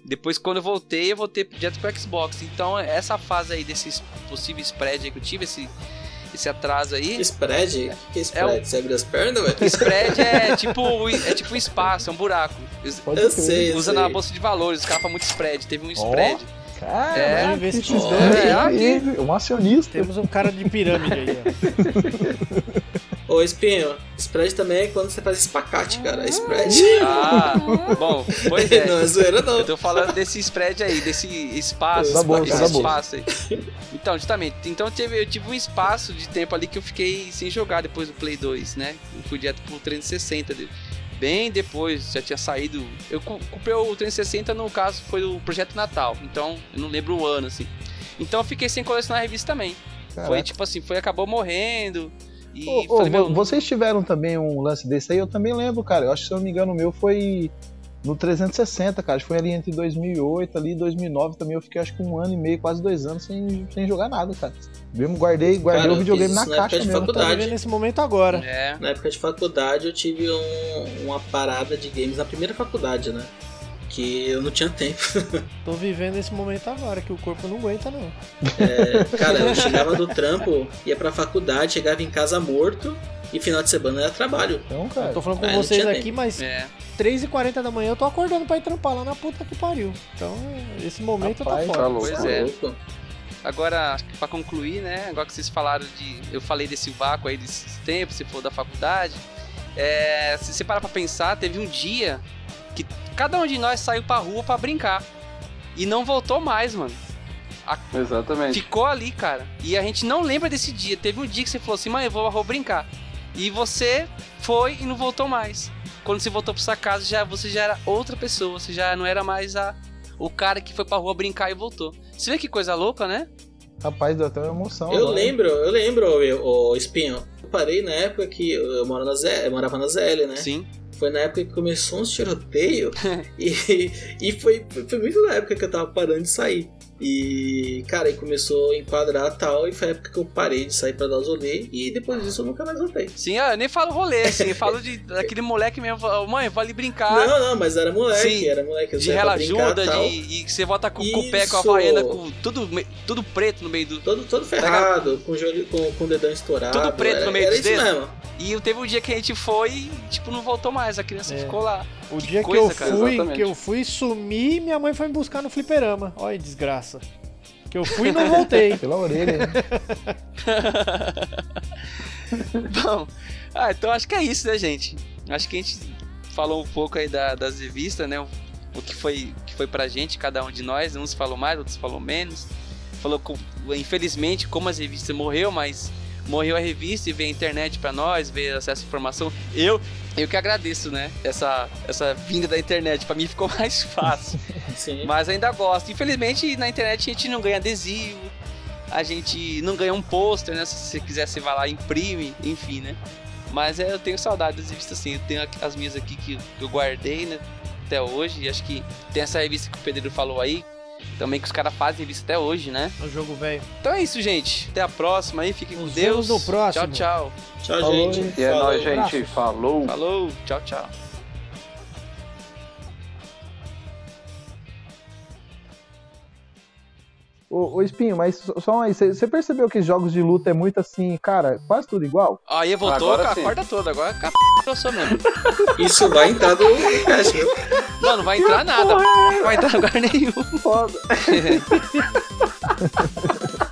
Depois, quando eu voltei, eu voltei direto pro Xbox. Então, essa fase aí desse possível spread aí que eu tive, esse, esse atraso aí. Spread? O que é spread? É o- Você abre as pernas, velho? Spread é tipo, é tipo um espaço, é um buraco. Pode Eu sei, Usa na bolsa de valores, os caras falam muito spread. Teve um spread. Cara, É, Vamos ver se que esses doido, dois é, hein? um acionista. Temos um cara de pirâmide aí, ó. Ô, Espinho, spread também é quando você faz espacate, cara. Spread. Ah, bom, pois é. não é zoeira, não. Eu tô falando desse spread aí, desse espaço, Da bolsa, esse bolsa. espaço aí. Então, justamente, então eu tive, eu tive um espaço de tempo ali que eu fiquei sem jogar depois do Play 2, né? Eu fui direto pro 360 dele. Bem depois, já tinha saído. Eu comprei o 360, no caso, foi o Projeto Natal. Então, eu não lembro o ano, assim. Então eu fiquei sem colecionar a revista também. Foi Caraca. tipo assim, foi, acabou morrendo. E falei, vo- meu, vocês tiveram também um lance desse aí? Eu também lembro, cara. Eu acho que se eu não me engano, o meu foi no 360, cara. Foi ali entre 2008 ali e 2009 também. Eu fiquei acho que um ano e meio, quase dois anos sem, sem jogar nada, cara. Mesmo guardei, guardei Cara, o videogame na na caixa época de mesmo. faculdade. Tá Verdade. vivendo nesse momento agora. É. Na época de faculdade eu tive um- uma parada de games na primeira faculdade, né? Que eu não tinha tempo. Tô vivendo esse momento agora, que o corpo não aguenta, não. É, cara, eu chegava do trampo, ia pra faculdade, chegava em casa morto e final de semana era trabalho. Então, Eu cara. tô falando com Ah, vocês aqui, tempo. mas É. 3h40 da manhã eu tô acordando pra ir trampar lá na puta que pariu. Então, esse momento Rapaz, eu tá fora. louco. Pois Tá é. louco. Agora, pra concluir, né? Agora que vocês falaram de. Eu falei desse vácuo aí desses tempos, você falou da faculdade. É, se você parar pra pensar, teve um dia que cada um de nós saiu pra rua pra brincar. E não voltou mais, mano. Exatamente. Ficou ali, cara. E a gente não lembra desse dia. Teve um dia que você falou assim, mãe, eu vou, vou brincar. E você foi e não voltou mais. Quando você voltou pra sua casa, já, você já era outra pessoa. Você já não era mais a, o cara que foi pra rua brincar e voltou. Você vê que coisa louca, né? Rapaz, deu até uma emoção. Eu agora. lembro, eu lembro, o Espinho. Eu parei na época que eu, moro na ZL, eu morava na ZL, né? Sim. Foi na época que começou uns tiroteio e, e foi, foi muito na época que eu tava parando de sair. E, cara, e começou a enquadrar tal, e foi a época que eu parei de sair pra dar os rolê, e depois disso eu nunca mais voltei. Sim, ah, eu nem falo rolê, assim, eu falo de, daquele moleque mesmo, mãe, vou ali brincar. Não, não, mas era moleque, Sim. era moleque. eu de saía pra rela brincar, ajuda, tal. de, e você volta com, com o pé, com a Isso. havaiana, com tudo, tudo preto no meio do. Todo, todo ferrado, com com, com o dedão estourado. Tudo preto era, no meio isso dedos. mesmo. E teve um dia que a gente foi e, tipo, não voltou mais, a criança É. ficou lá. O Que dia coisa, que eu cara, fui, exatamente. que eu fui sumir, minha mãe foi me buscar no fliperama. Olha, desgraça. Que eu fui e não voltei. Pela orelha, né? Bom, ah, então acho que é isso, né, gente? Acho que a gente falou um pouco aí da- das revistas, né? O, o que foi o que foi pra gente, cada um de nós. Uns falou mais, outros falou menos. Falou, com, infelizmente, como as revistas morreu, mas morreu a revista e veio a internet pra nós, veio acesso à informação. Eu, eu que agradeço, né? Essa, essa vinda da internet. Pra mim ficou mais fácil. Sim. Mas ainda gosto. Infelizmente, na internet a gente não ganha adesivo, a gente não ganha um pôster, né? Se você quiser, você vai lá e imprime, enfim, né? Mas é, eu tenho saudade das revistas assim. Eu tenho as minhas aqui que eu guardei, né? Até hoje. E acho que tem essa revista que o Pedro falou aí. Também que os caras fazem revista até hoje, né? O jogo velho. Então é isso, gente. Até a próxima aí. Fiquem com Deus. vemos no próximo. Tchau, tchau. Tchau, Falou, gente. E é nóis, gente. Falou. Falou. Tchau, tchau. Ô, ô, Espinho, mas só aí, você percebeu que jogos de luta é muito assim, cara, quase tudo igual? Aí voltou Agora com a sim. corda toda. Agora com a p... eu sou mesmo. Isso vai entrar no viu? Não, não vai entrar nada. Não vai entrar lugar nenhum. Foda.